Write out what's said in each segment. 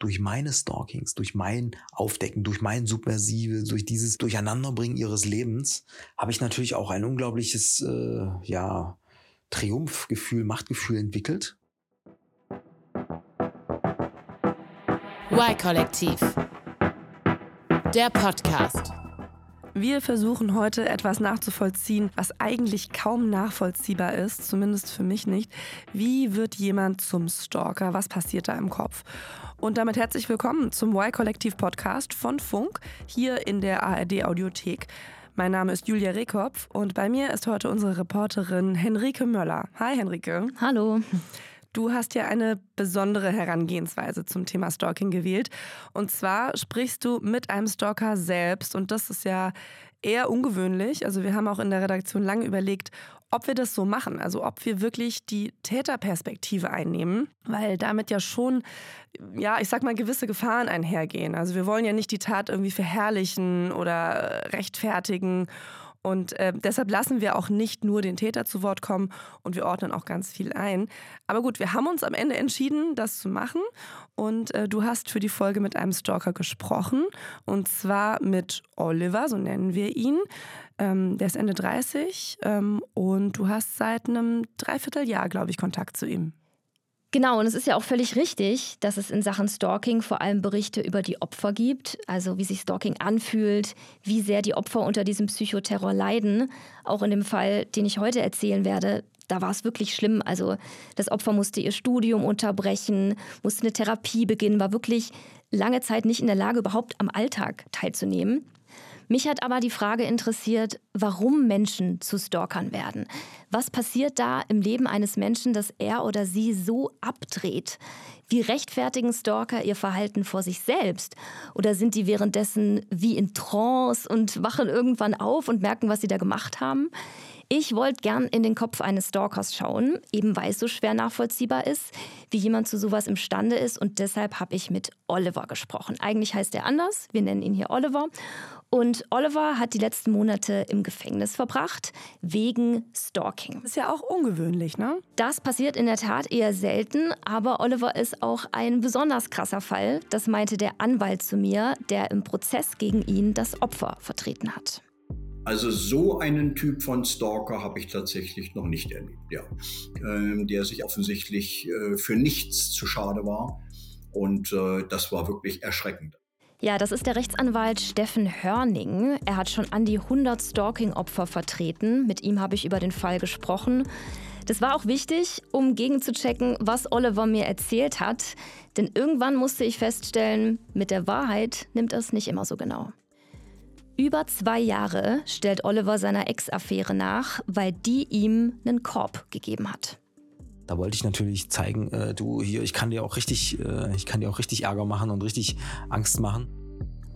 durch meine Stalkings, durch mein Aufdecken, durch mein Submersive, durch dieses Durcheinanderbringen ihres Lebens, habe ich natürlich auch ein unglaubliches, äh, ja, Triumphgefühl, Machtgefühl entwickelt. Y-Kollektiv. Der Podcast. Wir versuchen heute etwas nachzuvollziehen, was eigentlich kaum nachvollziehbar ist, zumindest für mich nicht. Wie wird jemand zum Stalker? Was passiert da im Kopf? Und damit herzlich willkommen zum Y-Kollektiv-Podcast von Funk hier in der ARD-Audiothek. Mein Name ist Julia Rehkopf und bei mir ist heute unsere Reporterin Henrike Möller. Hi Henrike. Hallo. Du hast ja eine besondere Herangehensweise zum Thema Stalking gewählt. Und zwar sprichst du mit einem Stalker selbst. Und das ist ja eher ungewöhnlich. Also wir haben auch in der Redaktion lange überlegt, ob wir das so machen, also ob wir wirklich die Täterperspektive einnehmen, weil damit ja schon, ja, ich sag mal, gewisse Gefahren einhergehen. Also wir wollen ja nicht die Tat irgendwie verherrlichen oder rechtfertigen und äh, deshalb lassen wir auch nicht nur den Täter zu Wort kommen und wir ordnen auch ganz viel ein. Aber gut, wir haben uns am Ende entschieden, das zu machen. Und äh, du hast für die Folge mit einem Stalker gesprochen. Und zwar mit Oliver, so nennen wir ihn. Ähm, der ist Ende 30 ähm, und du hast seit einem Dreivierteljahr, glaube ich, Kontakt zu ihm. Genau, und es ist ja auch völlig richtig, dass es in Sachen Stalking vor allem Berichte über die Opfer gibt, also wie sich Stalking anfühlt, wie sehr die Opfer unter diesem Psychoterror leiden. Auch in dem Fall, den ich heute erzählen werde, da war es wirklich schlimm. Also das Opfer musste ihr Studium unterbrechen, musste eine Therapie beginnen, war wirklich lange Zeit nicht in der Lage, überhaupt am Alltag teilzunehmen. Mich hat aber die Frage interessiert, warum Menschen zu Stalkern werden. Was passiert da im Leben eines Menschen, dass er oder sie so abdreht? Wie rechtfertigen Stalker ihr Verhalten vor sich selbst? Oder sind die währenddessen wie in Trance und wachen irgendwann auf und merken, was sie da gemacht haben? Ich wollte gern in den Kopf eines Stalkers schauen, eben weil es so schwer nachvollziehbar ist, wie jemand zu sowas imstande ist. Und deshalb habe ich mit Oliver gesprochen. Eigentlich heißt er anders. Wir nennen ihn hier Oliver. Und Oliver hat die letzten Monate im Gefängnis verbracht, wegen Stalking. Das ist ja auch ungewöhnlich, ne? Das passiert in der Tat eher selten, aber Oliver ist auch ein besonders krasser Fall. Das meinte der Anwalt zu mir, der im Prozess gegen ihn das Opfer vertreten hat. Also so einen Typ von Stalker habe ich tatsächlich noch nicht erlebt, ja. Ähm, der sich offensichtlich äh, für nichts zu schade war. Und äh, das war wirklich erschreckend. Ja, das ist der Rechtsanwalt Steffen Hörning. Er hat schon an die 100 Stalking-Opfer vertreten. Mit ihm habe ich über den Fall gesprochen. Das war auch wichtig, um gegenzuchecken, was Oliver mir erzählt hat. Denn irgendwann musste ich feststellen, mit der Wahrheit nimmt er es nicht immer so genau. Über zwei Jahre stellt Oliver seiner Ex-Affäre nach, weil die ihm einen Korb gegeben hat. Da wollte ich natürlich zeigen, äh, du hier, ich kann dir auch richtig, äh, ich kann dir auch richtig Ärger machen und richtig Angst machen.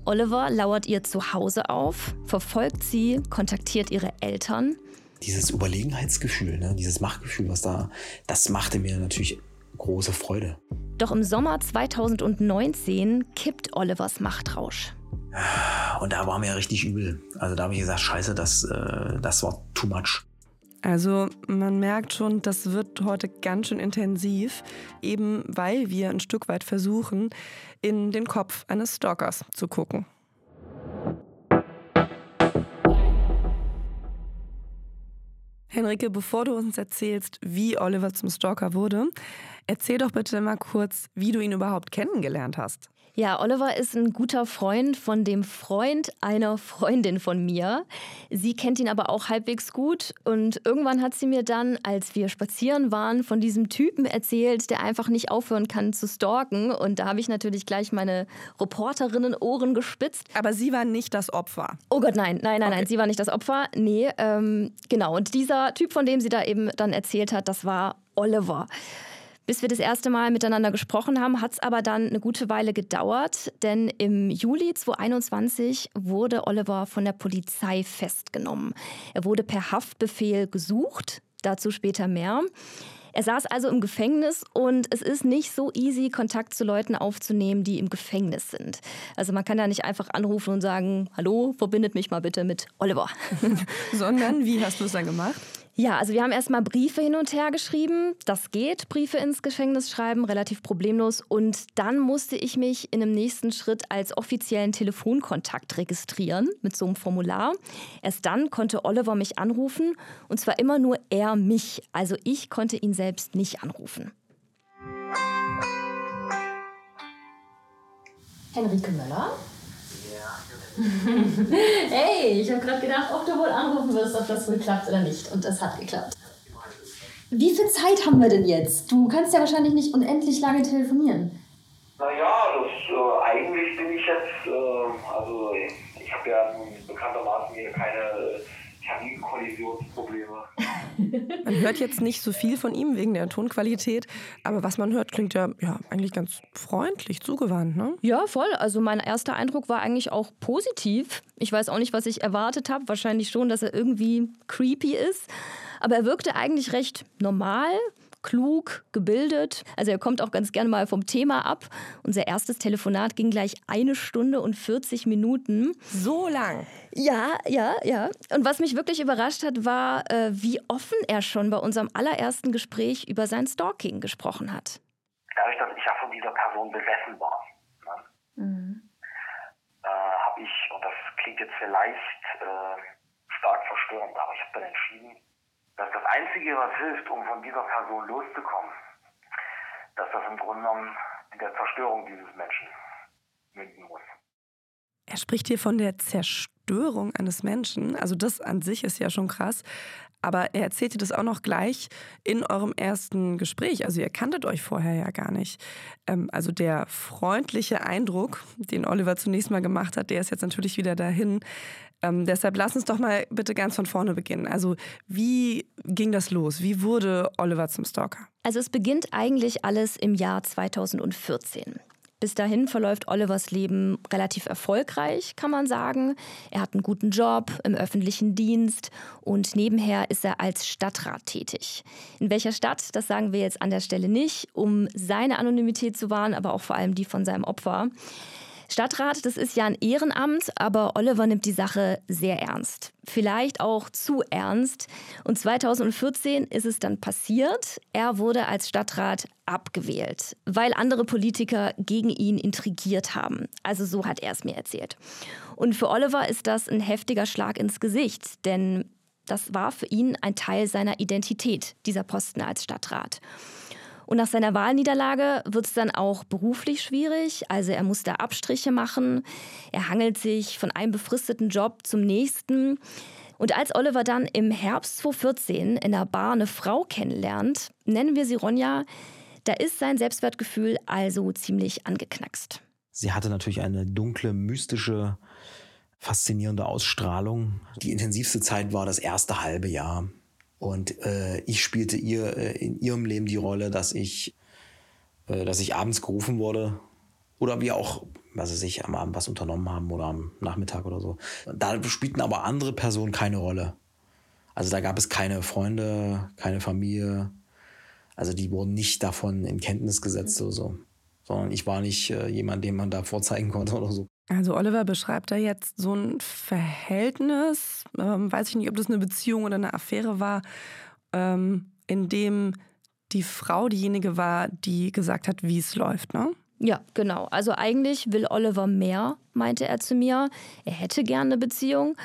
Oliver lauert ihr zu Hause auf, verfolgt sie, kontaktiert ihre Eltern. Dieses Überlegenheitsgefühl, ne, dieses Machtgefühl, was da, das machte mir natürlich große Freude. Doch im Sommer 2019 kippt Olivers Machtrausch. Und da war mir richtig übel. Also da habe ich gesagt, scheiße, das, äh, das war too much. Also man merkt schon, das wird heute ganz schön intensiv, eben weil wir ein Stück weit versuchen, in den Kopf eines Stalkers zu gucken. Henrike, bevor du uns erzählst, wie Oliver zum Stalker wurde, erzähl doch bitte mal kurz, wie du ihn überhaupt kennengelernt hast. Ja, Oliver ist ein guter Freund von dem Freund einer Freundin von mir. Sie kennt ihn aber auch halbwegs gut und irgendwann hat sie mir dann, als wir spazieren waren, von diesem Typen erzählt, der einfach nicht aufhören kann zu stalken und da habe ich natürlich gleich meine Reporterinnen Ohren gespitzt. Aber sie war nicht das Opfer. Oh Gott, nein, nein, nein, okay. nein, sie war nicht das Opfer. Nee, ähm, genau. Und dieser Typ, von dem sie da eben dann erzählt hat, das war Oliver. Bis wir das erste Mal miteinander gesprochen haben, hat es aber dann eine gute Weile gedauert, denn im Juli 2021 wurde Oliver von der Polizei festgenommen. Er wurde per Haftbefehl gesucht, dazu später mehr. Er saß also im Gefängnis und es ist nicht so easy, Kontakt zu Leuten aufzunehmen, die im Gefängnis sind. Also man kann da nicht einfach anrufen und sagen, hallo, verbindet mich mal bitte mit Oliver. Sondern, wie hast du es dann gemacht? Ja, also wir haben erstmal Briefe hin und her geschrieben. Das geht, Briefe ins Gefängnis schreiben, relativ problemlos. Und dann musste ich mich in einem nächsten Schritt als offiziellen Telefonkontakt registrieren mit so einem Formular. Erst dann konnte Oliver mich anrufen und zwar immer nur er mich. Also ich konnte ihn selbst nicht anrufen. Henrike Möller? hey, ich habe gerade gedacht, ob du wohl anrufen wirst, ob das wohl klappt oder nicht. Und es hat geklappt. Wie viel Zeit haben wir denn jetzt? Du kannst ja wahrscheinlich nicht unendlich lange telefonieren. Naja, das, äh, eigentlich bin ich jetzt, äh, also ich habe ja bekanntermaßen hier keine Terminkollisionsprobleme. Man hört jetzt nicht so viel von ihm wegen der Tonqualität, aber was man hört, klingt ja, ja eigentlich ganz freundlich, zugewandt, ne? Ja, voll. Also mein erster Eindruck war eigentlich auch positiv. Ich weiß auch nicht, was ich erwartet habe. Wahrscheinlich schon, dass er irgendwie creepy ist. Aber er wirkte eigentlich recht normal, klug, gebildet. Also er kommt auch ganz gerne mal vom Thema ab. Unser erstes Telefonat ging gleich eine Stunde und 40 Minuten. So lang. Ja, ja, ja. Und was mich wirklich überrascht hat, war, äh, wie offen er schon bei unserem allerersten Gespräch über sein Stalking gesprochen hat. Dadurch, dass ich ja von dieser Person besessen war, ne, mhm. äh, habe ich, und das klingt jetzt vielleicht äh, stark verstörend, aber ich habe dann entschieden, dass das Einzige, was hilft, um von dieser Person loszukommen, dass das im Grunde genommen in der Zerstörung dieses Menschen münden muss. Er spricht hier von der Zerstörung eines Menschen. Also das an sich ist ja schon krass. Aber er erzählte das auch noch gleich in eurem ersten Gespräch. Also ihr kanntet euch vorher ja gar nicht. Ähm, also der freundliche Eindruck, den Oliver zunächst mal gemacht hat, der ist jetzt natürlich wieder dahin. Ähm, deshalb lass uns doch mal bitte ganz von vorne beginnen. Also wie ging das los? Wie wurde Oliver zum Stalker? Also es beginnt eigentlich alles im Jahr 2014. Bis dahin verläuft Olivers Leben relativ erfolgreich, kann man sagen. Er hat einen guten Job im öffentlichen Dienst und nebenher ist er als Stadtrat tätig. In welcher Stadt, das sagen wir jetzt an der Stelle nicht, um seine Anonymität zu wahren, aber auch vor allem die von seinem Opfer. Stadtrat, das ist ja ein Ehrenamt, aber Oliver nimmt die Sache sehr ernst. Vielleicht auch zu ernst. Und 2014 ist es dann passiert. Er wurde als Stadtrat abgewählt, weil andere Politiker gegen ihn intrigiert haben. Also so hat er es mir erzählt. Und für Oliver ist das ein heftiger Schlag ins Gesicht, denn das war für ihn ein Teil seiner Identität, dieser Posten als Stadtrat. Und nach seiner Wahlniederlage wird es dann auch beruflich schwierig. Also er muss da Abstriche machen. Er hangelt sich von einem befristeten Job zum nächsten. Und als Oliver dann im Herbst 2014 in der Bar eine Frau kennenlernt, nennen wir sie Ronja, da ist sein Selbstwertgefühl also ziemlich angeknackst. Sie hatte natürlich eine dunkle, mystische, faszinierende Ausstrahlung. Die intensivste Zeit war das erste halbe Jahr. Und äh, ich spielte ihr äh, in ihrem Leben die Rolle, dass ich, äh, dass ich abends gerufen wurde oder wir auch, was weiß ich, am Abend was unternommen haben oder am Nachmittag oder so. Da spielten aber andere Personen keine Rolle. Also da gab es keine Freunde, keine Familie. Also die wurden nicht davon in Kenntnis gesetzt oder so. Sondern ich war nicht äh, jemand, den man da vorzeigen konnte oder so. Also Oliver beschreibt da jetzt so ein Verhältnis, ähm, weiß ich nicht, ob das eine Beziehung oder eine Affäre war, ähm, in dem die Frau diejenige war, die gesagt hat, wie es läuft, ne? Ja, genau. Also eigentlich will Oliver mehr, meinte er zu mir. Er hätte gerne eine Beziehung,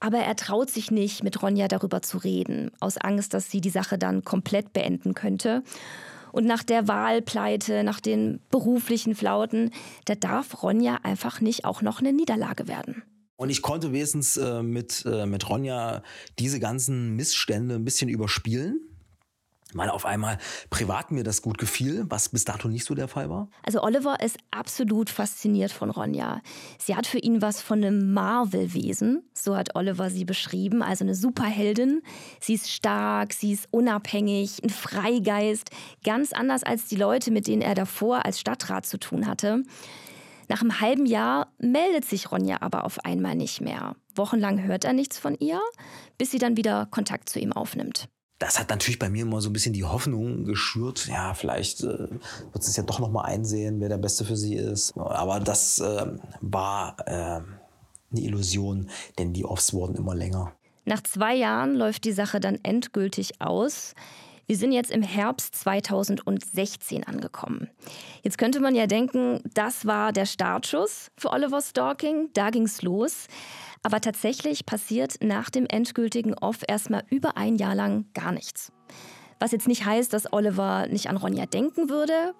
aber er traut sich nicht, mit Ronja darüber zu reden, aus Angst, dass sie die Sache dann komplett beenden könnte. Und nach der Wahlpleite, nach den beruflichen Flauten, da darf Ronja einfach nicht auch noch eine Niederlage werden. Und ich konnte wenigstens äh, mit, äh, mit Ronja diese ganzen Missstände ein bisschen überspielen weil auf einmal privat mir das gut gefiel, was bis dato nicht so der Fall war? Also Oliver ist absolut fasziniert von Ronja. Sie hat für ihn was von einem Marvel-Wesen, so hat Oliver sie beschrieben, also eine Superheldin. Sie ist stark, sie ist unabhängig, ein Freigeist, ganz anders als die Leute, mit denen er davor als Stadtrat zu tun hatte. Nach einem halben Jahr meldet sich Ronja aber auf einmal nicht mehr. Wochenlang hört er nichts von ihr, bis sie dann wieder Kontakt zu ihm aufnimmt das hat natürlich bei mir immer so ein bisschen die Hoffnung geschürt, ja, vielleicht äh, wird es ja doch noch mal einsehen, wer der Beste für sie ist. Aber das äh, war äh, eine Illusion, denn die Offs wurden immer länger. Nach zwei Jahren läuft die Sache dann endgültig aus. Wir sind jetzt im Herbst 2016 angekommen. Jetzt könnte man ja denken, das war der Startschuss für Oliver Stalking, da ging's los. Aber tatsächlich passiert nach dem endgültigen Off erstmal über ein Jahr lang gar nichts. Was jetzt nicht heißt, dass Oliver nicht an Ronja denken würde,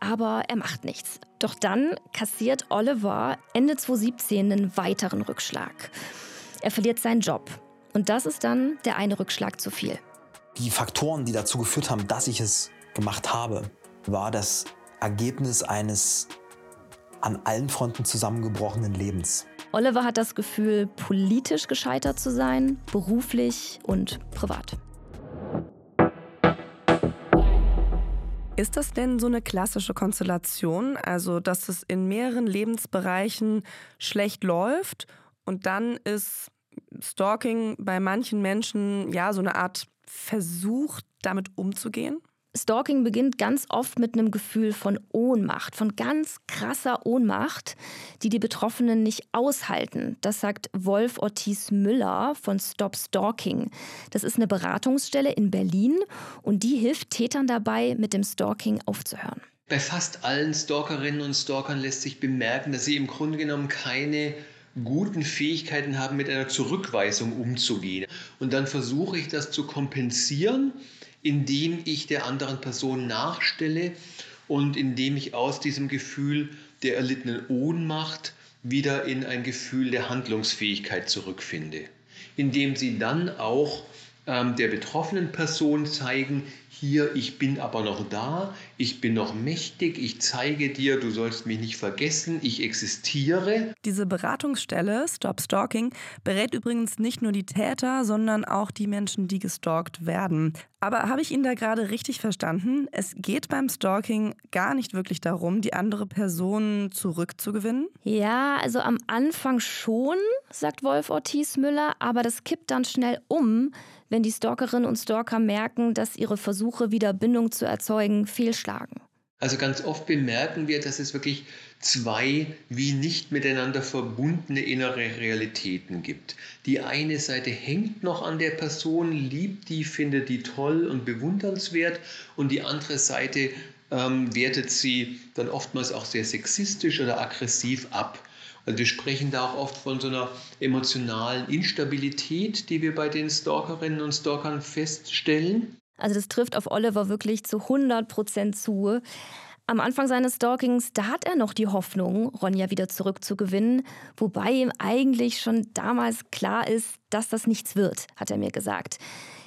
aber er macht nichts. Doch dann kassiert Oliver Ende 2017 einen weiteren Rückschlag. Er verliert seinen Job. Und das ist dann der eine Rückschlag zu viel. Die Faktoren, die dazu geführt haben, dass ich es gemacht habe, war das Ergebnis eines an allen Fronten zusammengebrochenen Lebens. Oliver hat das Gefühl, politisch gescheitert zu sein, beruflich und privat. Ist das denn so eine klassische Konstellation, also dass es in mehreren Lebensbereichen schlecht läuft und dann ist Stalking bei manchen Menschen ja so eine Art Versuch, damit umzugehen? Stalking beginnt ganz oft mit einem Gefühl von Ohnmacht, von ganz krasser Ohnmacht, die die Betroffenen nicht aushalten. Das sagt Wolf Ortiz Müller von Stop Stalking. Das ist eine Beratungsstelle in Berlin und die hilft Tätern dabei, mit dem Stalking aufzuhören. Bei fast allen Stalkerinnen und Stalkern lässt sich bemerken, dass sie im Grunde genommen keine guten Fähigkeiten haben, mit einer Zurückweisung umzugehen. Und dann versuche ich das zu kompensieren indem ich der anderen Person nachstelle und indem ich aus diesem Gefühl der erlittenen Ohnmacht wieder in ein Gefühl der Handlungsfähigkeit zurückfinde. Indem sie dann auch ähm, der betroffenen Person zeigen, hier, ich bin aber noch da, ich bin noch mächtig, ich zeige dir, du sollst mich nicht vergessen, ich existiere. Diese Beratungsstelle Stop Stalking berät übrigens nicht nur die Täter, sondern auch die Menschen, die gestalkt werden. Aber habe ich ihn da gerade richtig verstanden? Es geht beim Stalking gar nicht wirklich darum, die andere Person zurückzugewinnen? Ja, also am Anfang schon, sagt Wolf Ortiz Müller, aber das kippt dann schnell um, wenn die Stalkerinnen und Stalker merken, dass ihre Versuche, wieder Bindung zu erzeugen, fehlschlagen. Also ganz oft bemerken wir, dass es wirklich zwei wie nicht miteinander verbundene innere Realitäten gibt. Die eine Seite hängt noch an der Person, liebt die, findet die toll und bewundernswert und die andere Seite ähm, wertet sie dann oftmals auch sehr sexistisch oder aggressiv ab. Also wir sprechen da auch oft von so einer emotionalen Instabilität, die wir bei den Stalkerinnen und Stalkern feststellen. Also das trifft auf Oliver wirklich zu 100 Prozent zu. Am Anfang seines Stalkings, da hat er noch die Hoffnung, Ronja wieder zurückzugewinnen, wobei ihm eigentlich schon damals klar ist, dass das nichts wird, hat er mir gesagt.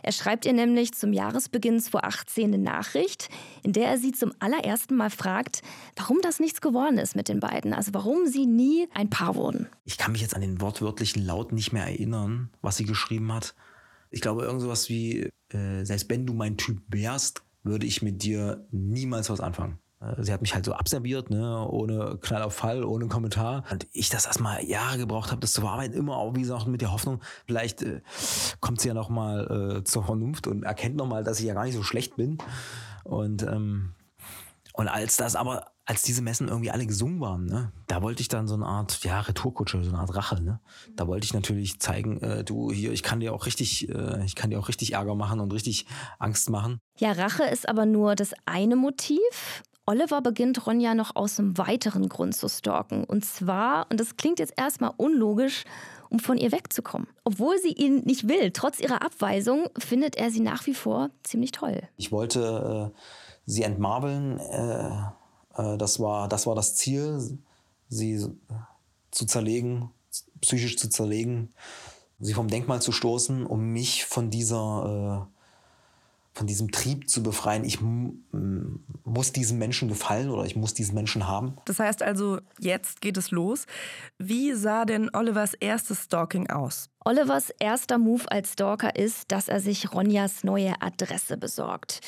Er schreibt ihr nämlich zum Jahresbeginn 2018 eine Nachricht, in der er sie zum allerersten Mal fragt, warum das nichts geworden ist mit den beiden, also warum sie nie ein Paar wurden. Ich kann mich jetzt an den wortwörtlichen Laut nicht mehr erinnern, was sie geschrieben hat. Ich glaube, irgend sowas wie, äh, selbst wenn du mein Typ wärst, würde ich mit dir niemals was anfangen. Äh, sie hat mich halt so abserviert, ne, ohne Knall auf Fall, ohne Kommentar. Und ich das erstmal Jahre gebraucht habe, das zu verarbeiten, immer auch, wie gesagt, mit der Hoffnung, vielleicht äh, kommt sie ja nochmal äh, zur Vernunft und erkennt nochmal, dass ich ja gar nicht so schlecht bin. Und, ähm, und als das aber, als diese Messen irgendwie alle gesungen waren, ne, da wollte ich dann so eine Art, ja, Retourkutsche, so eine Art Rache, ne. Da wollte ich natürlich zeigen, äh, du hier, ich kann dir auch richtig, äh, ich kann dir auch richtig Ärger machen und richtig Angst machen. Ja, Rache ist aber nur das eine Motiv. Oliver beginnt Ronja noch aus einem weiteren Grund zu stalken. Und zwar, und das klingt jetzt erstmal unlogisch, um von ihr wegzukommen. Obwohl sie ihn nicht will, trotz ihrer Abweisung, findet er sie nach wie vor ziemlich toll. Ich wollte äh, sie entmarbeln. Äh, äh, das, war, das war das Ziel, sie zu zerlegen, psychisch zu zerlegen, sie vom Denkmal zu stoßen, um mich von dieser äh, von diesem Trieb zu befreien, ich muss diesem Menschen gefallen oder ich muss diesen Menschen haben. Das heißt also, jetzt geht es los. Wie sah denn Olivers erstes Stalking aus? Olivers erster Move als Stalker ist, dass er sich Ronjas neue Adresse besorgt.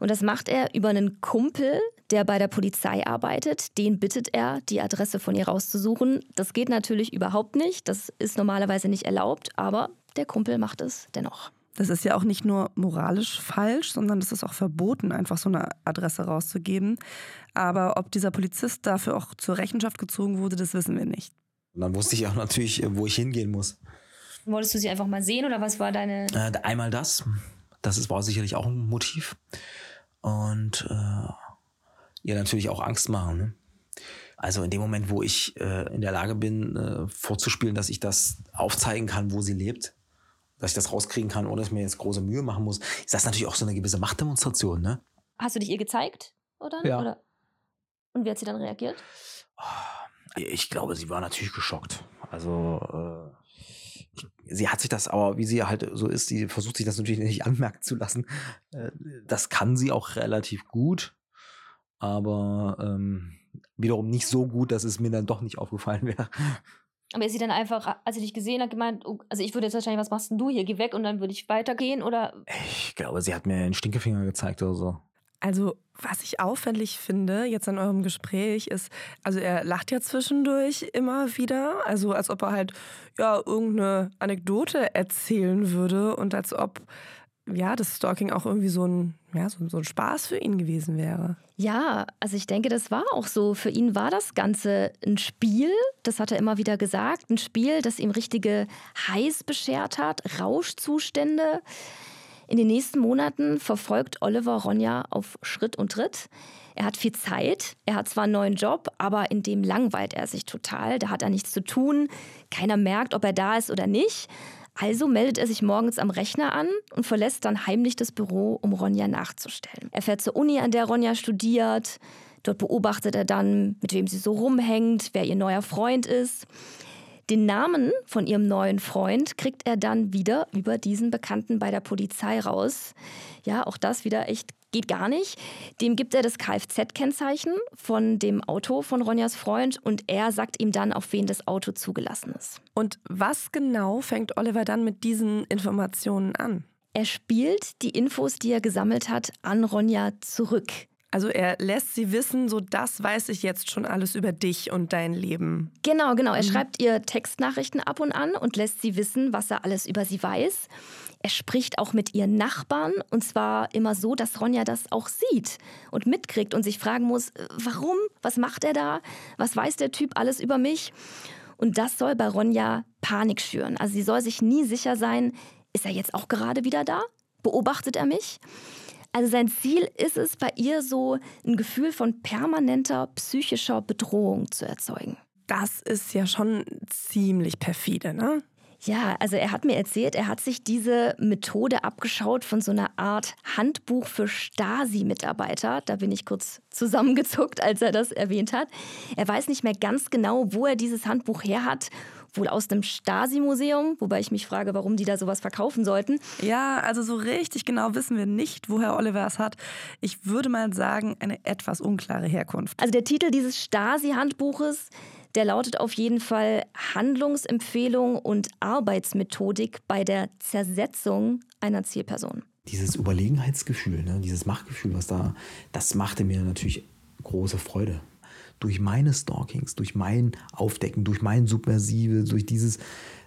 Und das macht er über einen Kumpel, der bei der Polizei arbeitet. Den bittet er, die Adresse von ihr rauszusuchen. Das geht natürlich überhaupt nicht. Das ist normalerweise nicht erlaubt, aber der Kumpel macht es dennoch. Das ist ja auch nicht nur moralisch falsch, sondern es ist auch verboten, einfach so eine Adresse rauszugeben. Aber ob dieser Polizist dafür auch zur Rechenschaft gezogen wurde, das wissen wir nicht. Und dann wusste ich auch natürlich, wo ich hingehen muss. Wolltest du sie einfach mal sehen oder was war deine. Äh, einmal das. Das ist, war sicherlich auch ein Motiv. Und äh, ihr natürlich auch Angst machen. Ne? Also in dem Moment, wo ich äh, in der Lage bin, äh, vorzuspielen, dass ich das aufzeigen kann, wo sie lebt, dass ich das rauskriegen kann, ohne dass ich mir jetzt große Mühe machen muss, ist das natürlich auch so eine gewisse Machtdemonstration. Ne? Hast du dich ihr gezeigt? Oder? Ja. Oder? Und wie hat sie dann reagiert? Ich glaube, sie war natürlich geschockt. Also äh, sie hat sich das, aber wie sie halt so ist, sie versucht sich das natürlich nicht anmerken zu lassen. Äh, das kann sie auch relativ gut, aber ähm, wiederum nicht so gut, dass es mir dann doch nicht aufgefallen wäre. Aber ist sie dann einfach, als sie dich gesehen hat, gemeint, oh, also ich würde jetzt wahrscheinlich, was machst denn du hier? Geh weg und dann würde ich weitergehen oder? Ich glaube, sie hat mir einen Stinkefinger gezeigt oder so. Also, was ich auffällig finde jetzt an eurem Gespräch ist, also er lacht ja zwischendurch immer wieder, also als ob er halt ja irgendeine Anekdote erzählen würde und als ob ja das Stalking auch irgendwie so ein ja so, so ein Spaß für ihn gewesen wäre. Ja, also ich denke, das war auch so. Für ihn war das Ganze ein Spiel, das hat er immer wieder gesagt, ein Spiel, das ihm richtige Heiß beschert hat, Rauschzustände. In den nächsten Monaten verfolgt Oliver Ronja auf Schritt und Tritt. Er hat viel Zeit, er hat zwar einen neuen Job, aber in dem langweilt er sich total. Da hat er nichts zu tun. Keiner merkt, ob er da ist oder nicht. Also meldet er sich morgens am Rechner an und verlässt dann heimlich das Büro, um Ronja nachzustellen. Er fährt zur Uni, an der Ronja studiert. Dort beobachtet er dann, mit wem sie so rumhängt, wer ihr neuer Freund ist. Den Namen von ihrem neuen Freund kriegt er dann wieder über diesen Bekannten bei der Polizei raus. Ja, auch das wieder echt geht gar nicht. Dem gibt er das Kfz-Kennzeichen von dem Auto von Ronjas Freund und er sagt ihm dann, auf wen das Auto zugelassen ist. Und was genau fängt Oliver dann mit diesen Informationen an? Er spielt die Infos, die er gesammelt hat, an Ronja zurück. Also er lässt sie wissen, so das weiß ich jetzt schon alles über dich und dein Leben. Genau, genau. Er mhm. schreibt ihr Textnachrichten ab und an und lässt sie wissen, was er alles über sie weiß. Er spricht auch mit ihren Nachbarn und zwar immer so, dass Ronja das auch sieht und mitkriegt und sich fragen muss, äh, warum? Was macht er da? Was weiß der Typ alles über mich? Und das soll bei Ronja Panik schüren. Also sie soll sich nie sicher sein, ist er jetzt auch gerade wieder da? Beobachtet er mich? Also sein Ziel ist es, bei ihr so ein Gefühl von permanenter psychischer Bedrohung zu erzeugen. Das ist ja schon ziemlich perfide, ne? Ja, also er hat mir erzählt, er hat sich diese Methode abgeschaut von so einer Art Handbuch für Stasi-Mitarbeiter. Da bin ich kurz zusammengezuckt, als er das erwähnt hat. Er weiß nicht mehr ganz genau, wo er dieses Handbuch her hat wohl aus dem Stasi-Museum, wobei ich mich frage, warum die da sowas verkaufen sollten. Ja, also so richtig genau wissen wir nicht, woher Oliver es hat. Ich würde mal sagen, eine etwas unklare Herkunft. Also der Titel dieses Stasi-Handbuches, der lautet auf jeden Fall Handlungsempfehlung und Arbeitsmethodik bei der Zersetzung einer Zielperson. Dieses Überlegenheitsgefühl, ne, dieses Machtgefühl, was da, das machte mir natürlich große Freude durch meine Stalkings, durch mein Aufdecken, durch mein Submersive, durch dieses,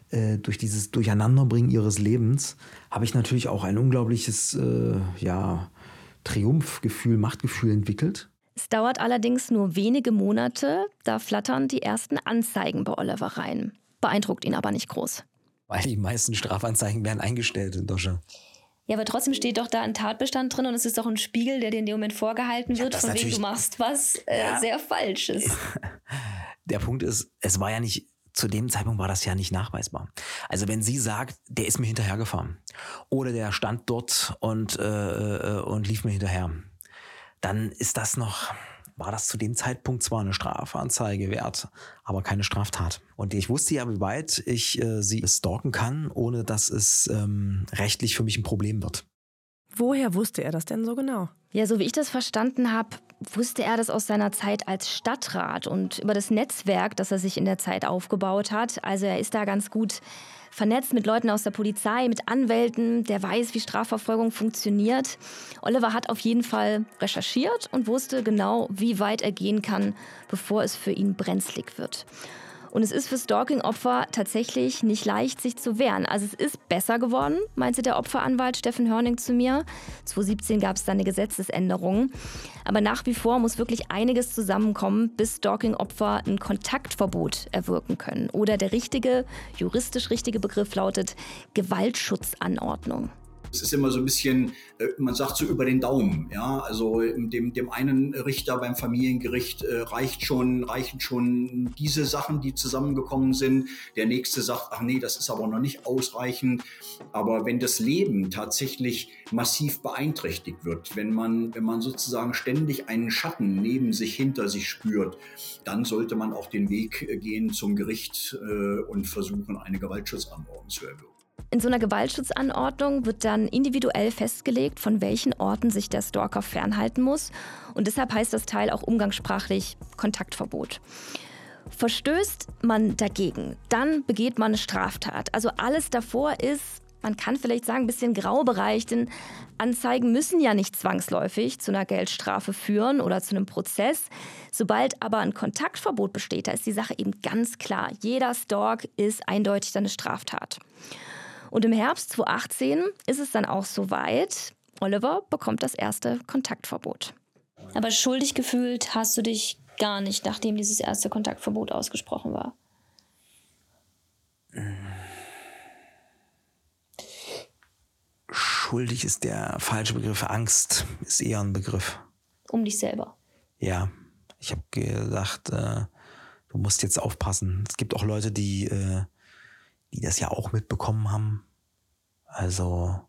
äh, durch dieses Durcheinanderbringen ihres Lebens, habe ich natürlich auch ein unglaubliches äh, ja, Triumphgefühl, Machtgefühl entwickelt. Es dauert allerdings nur wenige Monate, da flattern die ersten Anzeigen bei Oliver rein. Beeindruckt ihn aber nicht groß. Weil die meisten Strafanzeigen werden eingestellt in Deutschland. Ja, aber trotzdem steht doch da ein Tatbestand drin und es ist doch ein Spiegel, der dir in dem Moment vorgehalten wird, ja, von wegen du machst was äh, ja. sehr Falsches. Der Punkt ist, es war ja nicht, zu dem Zeitpunkt war das ja nicht nachweisbar. Also wenn sie sagt, der ist mir hinterhergefahren oder der stand dort und, äh, äh und lief mir hinterher, dann ist das noch, war das zu dem Zeitpunkt zwar eine Strafanzeige wert, aber keine Straftat. Und ich wusste ja, wie weit ich äh, sie stalken kann, ohne dass es ähm, rechtlich für mich ein Problem wird. Woher wusste er das denn so genau? Ja, so wie ich das verstanden habe, wusste er das aus seiner Zeit als Stadtrat und über das Netzwerk, das er sich in der Zeit aufgebaut hat. Also er ist da ganz gut vernetzt mit Leuten aus der Polizei, mit Anwälten, der weiß, wie Strafverfolgung funktioniert. Oliver hat auf jeden Fall recherchiert und wusste genau, wie weit er gehen kann, bevor es für ihn brenzlig wird. Und es ist für Stalking-Opfer tatsächlich nicht leicht, sich zu wehren. Also es ist besser geworden, meinte der Opferanwalt Steffen Hörning zu mir. 2017 gab es dann eine Gesetzesänderung. Aber nach wie vor muss wirklich einiges zusammenkommen, bis Stalking-Opfer ein Kontaktverbot erwirken können. Oder der richtige, juristisch richtige Begriff lautet Gewaltschutzanordnung. Es ist immer so ein bisschen, äh, man sagt so über den Daumen. Ja, also dem, dem einen Richter beim Familiengericht äh, reicht schon, reichen schon diese Sachen, die zusammengekommen sind. Der nächste sagt, ach nee, das ist aber noch nicht ausreichend. Aber wenn das Leben tatsächlich massiv beeinträchtigt wird, wenn man, wenn man sozusagen ständig einen Schatten neben sich, hinter sich spürt, dann sollte man auch den Weg äh, gehen zum Gericht und versuchen, eine Gewaltschutzanordnung zu erwirken. In so einer Gewaltschutzanordnung wird dann individuell festgelegt, von welchen Orten sich der Stalker fernhalten muss. Und deshalb heißt das Teil auch umgangssprachlich Kontaktverbot. Verstößt man dagegen, dann begeht man eine Straftat. Also alles davor ist, man kann vielleicht sagen, ein bisschen Graubereich, denn Anzeigen müssen ja nicht zwangsläufig zu einer Geldstrafe führen oder zu einem Prozess. Sobald aber ein Kontaktverbot besteht, da ist die Sache eben ganz klar. Jeder Stalk ist eindeutig eine Straftat. Und im Herbst 2018 ist es dann auch soweit. Oliver bekommt das erste Kontaktverbot. Aber schuldig gefühlt hast du dich gar nicht, nachdem dieses erste Kontaktverbot ausgesprochen war. Schuldig ist der falsche Begriff. Angst ist eher ein Begriff. Um dich selber. Ja, ich habe gedacht, äh, du musst jetzt aufpassen. Es gibt auch Leute, die äh, die das ja auch mitbekommen haben. Also,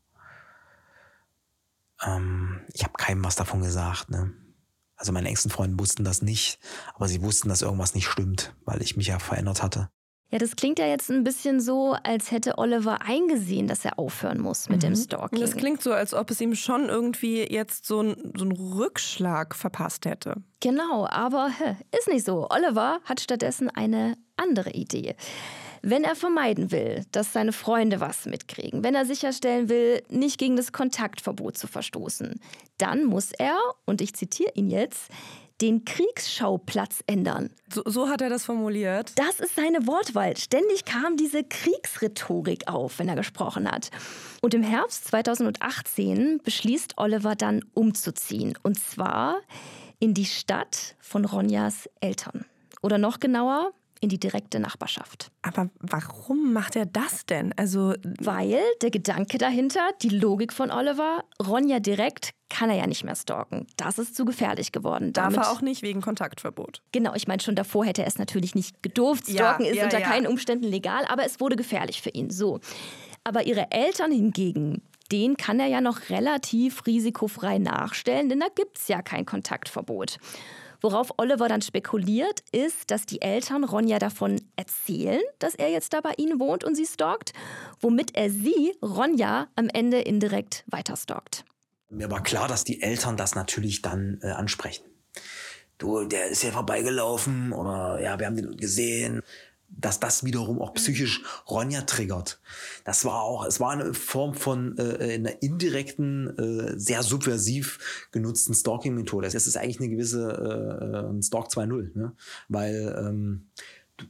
ähm, ich habe keinem was davon gesagt. Ne? Also meine engsten Freunde wussten das nicht, aber sie wussten, dass irgendwas nicht stimmt, weil ich mich ja verändert hatte. Ja, das klingt ja jetzt ein bisschen so, als hätte Oliver eingesehen, dass er aufhören muss mit mhm. dem Stalking. Das klingt so, als ob es ihm schon irgendwie jetzt so, ein, so einen Rückschlag verpasst hätte. Genau, aber hä, ist nicht so. Oliver hat stattdessen eine andere Idee. Wenn er vermeiden will, dass seine Freunde was mitkriegen, wenn er sicherstellen will, nicht gegen das Kontaktverbot zu verstoßen, dann muss er, und ich zitiere ihn jetzt, den Kriegsschauplatz ändern. So, so, hat er das formuliert. Das ist seine Wortwahl. Ständig kam diese Kriegsrhetorik auf, wenn er gesprochen hat. Und im Herbst 2018 beschließt Oliver dann umzuziehen. Und zwar in die Stadt von Ronjas Eltern. Oder noch genauer, in die direkte Nachbarschaft. Aber warum macht er das denn? Also weil der Gedanke dahinter, die Logik von Oliver, Ronja direkt kann er ja nicht mehr stalken. Das ist zu gefährlich geworden. Darf Damit, er auch nicht wegen Kontaktverbot. Genau, ich meine schon davor hätte er es natürlich nicht gedurft. Stalken ja, ist ja, unter ja. keinen Umständen legal, aber es wurde gefährlich für ihn. So. Aber ihre Eltern hingegen, den kann er ja noch relativ risikofrei nachstellen, denn da gibt es ja kein Kontaktverbot. Worauf Oliver dann spekuliert, ist, dass die Eltern Ronja davon erzählen, dass er jetzt da bei ihnen wohnt und sie stalkt, womit er sie, Ronja, am Ende indirekt weiter stalkt. Mir war klar, dass die Eltern das natürlich dann äh, ansprechen. Du, der ist hier vorbeigelaufen oder ja, wir haben den gesehen dass das wiederum auch psychisch Ronja triggert. Das war auch, es war eine Form von äh, einer indirekten, äh, sehr subversiv genutzten Stalking-Methode. Es ist eigentlich eine gewisse äh, Stalk 2.0, ne? weil ähm,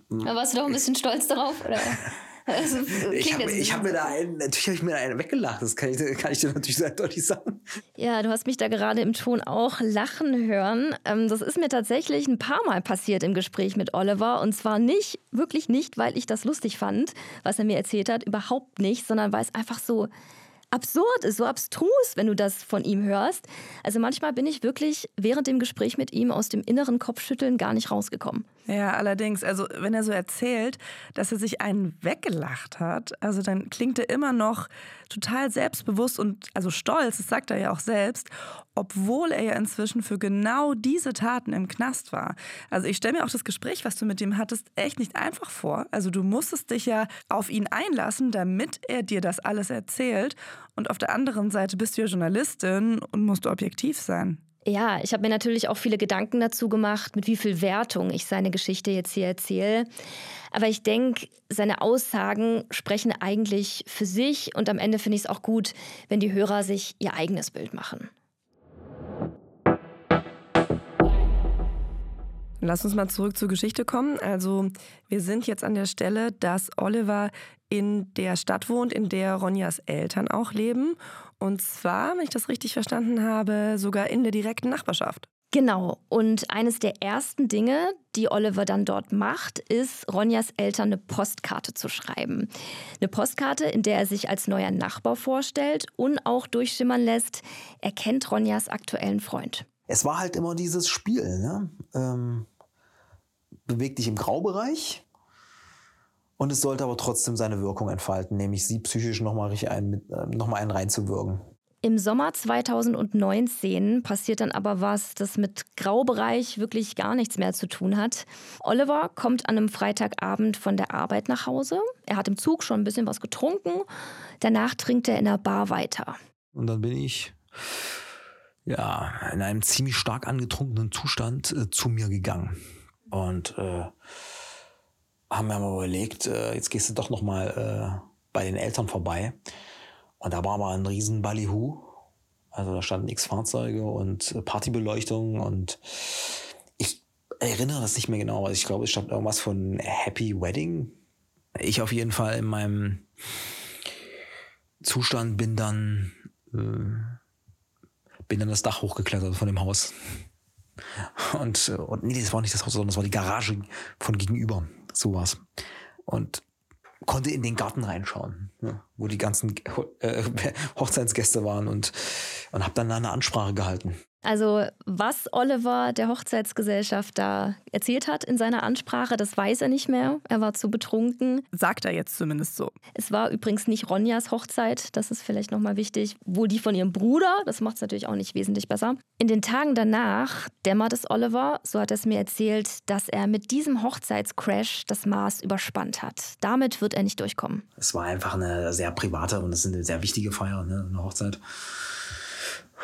warst du doch ein bisschen stolz darauf, oder? Also, ich habe hab mir da einen, natürlich habe ich mir da einen weggelacht, das kann ich, kann ich dir natürlich sehr deutlich sagen. Ja, du hast mich da gerade im Ton auch lachen hören. Ähm, das ist mir tatsächlich ein paar Mal passiert im Gespräch mit Oliver und zwar nicht, wirklich nicht, weil ich das lustig fand, was er mir erzählt hat, überhaupt nicht, sondern weil es einfach so absurd ist, so abstrus, wenn du das von ihm hörst. Also manchmal bin ich wirklich während dem Gespräch mit ihm aus dem inneren Kopfschütteln gar nicht rausgekommen. Ja, allerdings, also wenn er so erzählt, dass er sich einen weggelacht hat, also dann klingt er immer noch total selbstbewusst und also stolz, das sagt er ja auch selbst, obwohl er ja inzwischen für genau diese Taten im Knast war. Also ich stelle mir auch das Gespräch, was du mit ihm hattest, echt nicht einfach vor. Also du musstest dich ja auf ihn einlassen, damit er dir das alles erzählt. Und auf der anderen Seite bist du ja Journalistin und musst objektiv sein. Ja, ich habe mir natürlich auch viele Gedanken dazu gemacht, mit wie viel Wertung ich seine Geschichte jetzt hier erzähle. Aber ich denke, seine Aussagen sprechen eigentlich für sich und am Ende finde ich es auch gut, wenn die Hörer sich ihr eigenes Bild machen. Lass uns mal zurück zur Geschichte kommen. Also wir sind jetzt an der Stelle, dass Oliver in der Stadt wohnt, in der Ronjas Eltern auch leben. Und zwar, wenn ich das richtig verstanden habe, sogar in der direkten Nachbarschaft. Genau. Und eines der ersten Dinge, die Oliver dann dort macht, ist, Ronjas Eltern eine Postkarte zu schreiben. Eine Postkarte, in der er sich als neuer Nachbar vorstellt und auch durchschimmern lässt, er kennt Ronjas aktuellen Freund. Es war halt immer dieses Spiel, ne? Ähm, beweg dich im Graubereich und es sollte aber trotzdem seine Wirkung entfalten, nämlich sie psychisch nochmal ein, äh, noch einen reinzuwirken. Im Sommer 2019 passiert dann aber was, das mit Graubereich wirklich gar nichts mehr zu tun hat. Oliver kommt an einem Freitagabend von der Arbeit nach Hause. Er hat im Zug schon ein bisschen was getrunken. Danach trinkt er in der Bar weiter. Und dann bin ich ja in einem ziemlich stark angetrunkenen Zustand äh, zu mir gegangen und äh, haben mir mal überlegt, äh, jetzt gehst du doch noch mal äh, bei den Eltern vorbei und da war mal ein riesen Ballyhoo. Also da standen x Fahrzeuge und Partybeleuchtung und ich erinnere das nicht mehr genau, aber ich glaube, es stand irgendwas von Happy Wedding. Ich auf jeden Fall in meinem Zustand bin dann äh, bin dann das Dach hochgeklettert von dem Haus. Und, und nee, das war nicht das Haus, sondern das war die Garage von gegenüber. So war's. Und konnte in den Garten reinschauen, ja, wo die ganzen äh, Hochzeitsgäste waren und, und habe dann da eine Ansprache gehalten. Also was Oliver der Hochzeitsgesellschaft da erzählt hat in seiner Ansprache, das weiß er nicht mehr. Er war zu betrunken. Sagt er jetzt zumindest so. Es war übrigens nicht Ronjas Hochzeit, das ist vielleicht nochmal wichtig. Wohl die von ihrem Bruder, das macht es natürlich auch nicht wesentlich besser. In den Tagen danach dämmert es Oliver, so hat er es mir erzählt, dass er mit diesem Hochzeitscrash das Maß überspannt hat. Damit wird er nicht durchkommen. Es war einfach eine sehr private und es ist eine sehr wichtige Feier, ne, eine Hochzeit.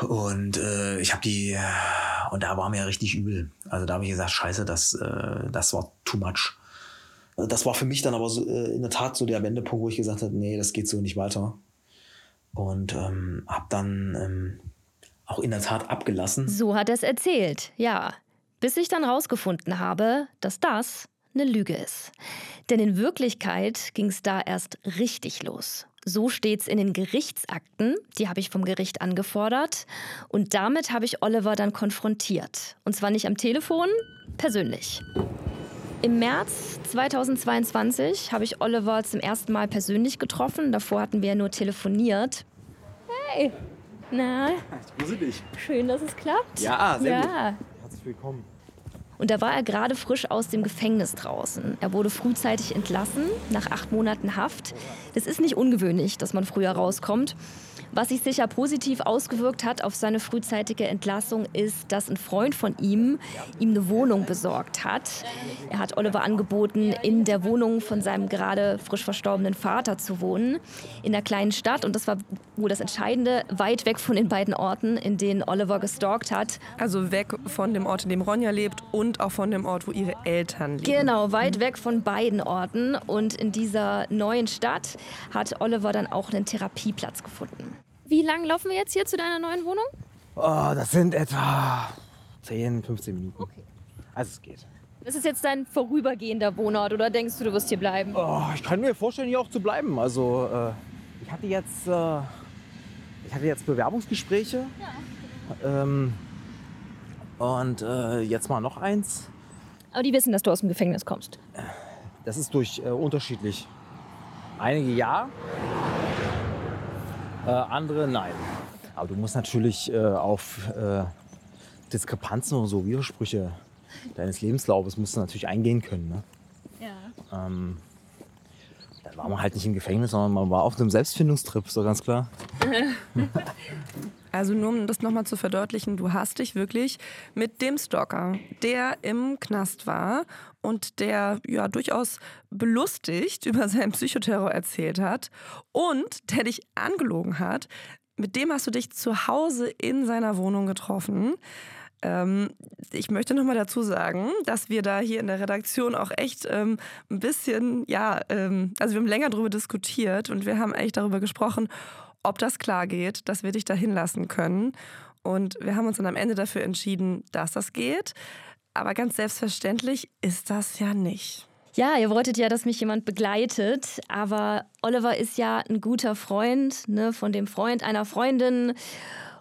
Und äh, ich habe die, und da war mir richtig übel. Also da habe ich gesagt, scheiße, das, äh, das war too much. Das war für mich dann aber so, äh, in der Tat so der Wendepunkt, wo ich gesagt habe, nee, das geht so nicht weiter. Und ähm, habe dann ähm, auch in der Tat abgelassen. So hat er es erzählt, ja. Bis ich dann rausgefunden habe, dass das eine Lüge ist. Denn in Wirklichkeit ging es da erst richtig los. So steht es in den Gerichtsakten, die habe ich vom Gericht angefordert. Und damit habe ich Oliver dann konfrontiert. Und zwar nicht am Telefon, persönlich. Im März 2022 habe ich Oliver zum ersten Mal persönlich getroffen. Davor hatten wir nur telefoniert. Hey, na? Ich grüße dich. Schön, dass es klappt. Ja, sehr ja. gut. Herzlich willkommen. Und da war er gerade frisch aus dem Gefängnis draußen. Er wurde frühzeitig entlassen, nach acht Monaten Haft. Das ist nicht ungewöhnlich, dass man früher rauskommt. Was sich sicher positiv ausgewirkt hat auf seine frühzeitige Entlassung, ist, dass ein Freund von ihm ihm eine Wohnung besorgt hat. Er hat Oliver angeboten, in der Wohnung von seinem gerade frisch verstorbenen Vater zu wohnen, in einer kleinen Stadt. Und das war wohl das Entscheidende, weit weg von den beiden Orten, in denen Oliver gestalkt hat. Also weg von dem Ort, in dem Ronja lebt und auch von dem Ort, wo ihre Eltern leben. Genau, weit weg von beiden Orten. Und in dieser neuen Stadt hat Oliver dann auch einen Therapieplatz gefunden. Wie lange laufen wir jetzt hier zu deiner neuen Wohnung? Oh, das sind etwa 10, 15 Minuten. Okay. Also es geht. Das ist jetzt dein vorübergehender Wohnort oder denkst du, du wirst hier bleiben? Oh, ich kann mir vorstellen, hier auch zu bleiben. Also äh, ich hatte jetzt, äh, ich hatte jetzt Bewerbungsgespräche. Ja. Ähm, und äh, jetzt mal noch eins. Aber die wissen, dass du aus dem Gefängnis kommst. Das ist durch äh, unterschiedlich. Einige ja, äh, andere nein. Aber du musst natürlich äh, auf äh, Diskrepanzen und so Widersprüche deines Lebenslaufes musst du natürlich eingehen können. Ne? Ja. Ähm, dann war man halt nicht im Gefängnis, sondern man war auf einem Selbstfindungstrip, so ganz klar. Also nur um das nochmal zu verdeutlichen, du hast dich wirklich mit dem Stalker, der im Knast war und der ja durchaus belustigt über seinen Psychoterror erzählt hat und der dich angelogen hat, mit dem hast du dich zu Hause in seiner Wohnung getroffen. Ähm, ich möchte noch mal dazu sagen, dass wir da hier in der Redaktion auch echt ähm, ein bisschen, ja, ähm, also wir haben länger darüber diskutiert und wir haben echt darüber gesprochen, ob das klar geht, dass wir dich da hinlassen können. Und wir haben uns dann am Ende dafür entschieden, dass das geht. Aber ganz selbstverständlich ist das ja nicht. Ja, ihr wolltet ja, dass mich jemand begleitet, aber Oliver ist ja ein guter Freund ne, von dem Freund einer Freundin.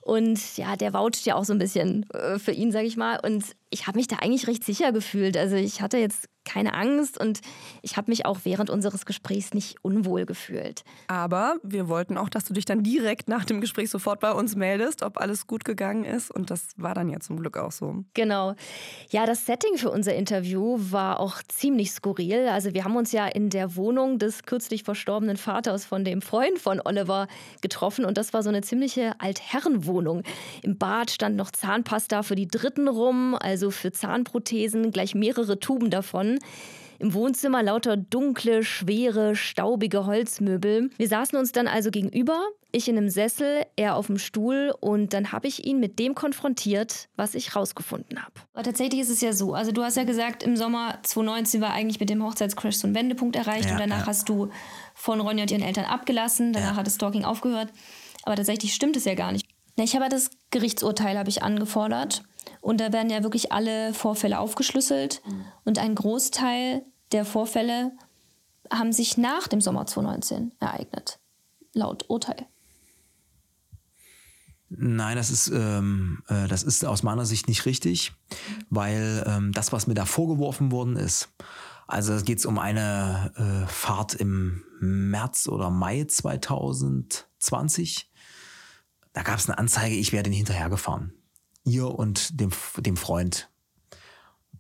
Und ja, der voucht ja auch so ein bisschen äh, für ihn, sag ich mal. Und ich habe mich da eigentlich recht sicher gefühlt. Also ich hatte jetzt keine Angst und ich habe mich auch während unseres Gesprächs nicht unwohl gefühlt. Aber wir wollten auch, dass du dich dann direkt nach dem Gespräch sofort bei uns meldest, ob alles gut gegangen ist. Und das war dann ja zum Glück auch so. Genau. Ja, das Setting für unser Interview war auch ziemlich skurril. Also wir haben uns ja in der Wohnung des kürzlich verstorbenen Vaters von dem Freund von Oliver getroffen. Und das war so eine ziemliche Altherrenwohnung. Im Bad stand noch Zahnpasta für die Dritten rum, also für Zahnprothesen, gleich mehrere Tuben davon. Im Wohnzimmer lauter dunkle, schwere, staubige Holzmöbel. Wir saßen uns dann also gegenüber, ich in einem Sessel, er auf dem Stuhl und dann habe ich ihn mit dem konfrontiert, was ich rausgefunden habe. Aber tatsächlich ist es ja so, also du hast ja gesagt, im Sommer 2019 war eigentlich mit dem Hochzeitscrash so ein Wendepunkt erreicht ja, und danach ja. hast du von Ronja und ihren Eltern abgelassen, danach ja. hat das Stalking aufgehört. Aber tatsächlich stimmt es ja gar nicht. Ich habe das Gerichtsurteil habe ich angefordert und da werden ja wirklich alle Vorfälle aufgeschlüsselt. Mhm. Und ein Großteil der Vorfälle haben sich nach dem Sommer 2019 ereignet, laut Urteil. Nein, das ist, ähm, äh, das ist aus meiner Sicht nicht richtig, weil ähm, das, was mir da vorgeworfen worden ist, also es geht um eine äh, Fahrt im März oder Mai 2020. Da gab es eine Anzeige, ich werde hinterhergefahren ihr und dem, dem Freund.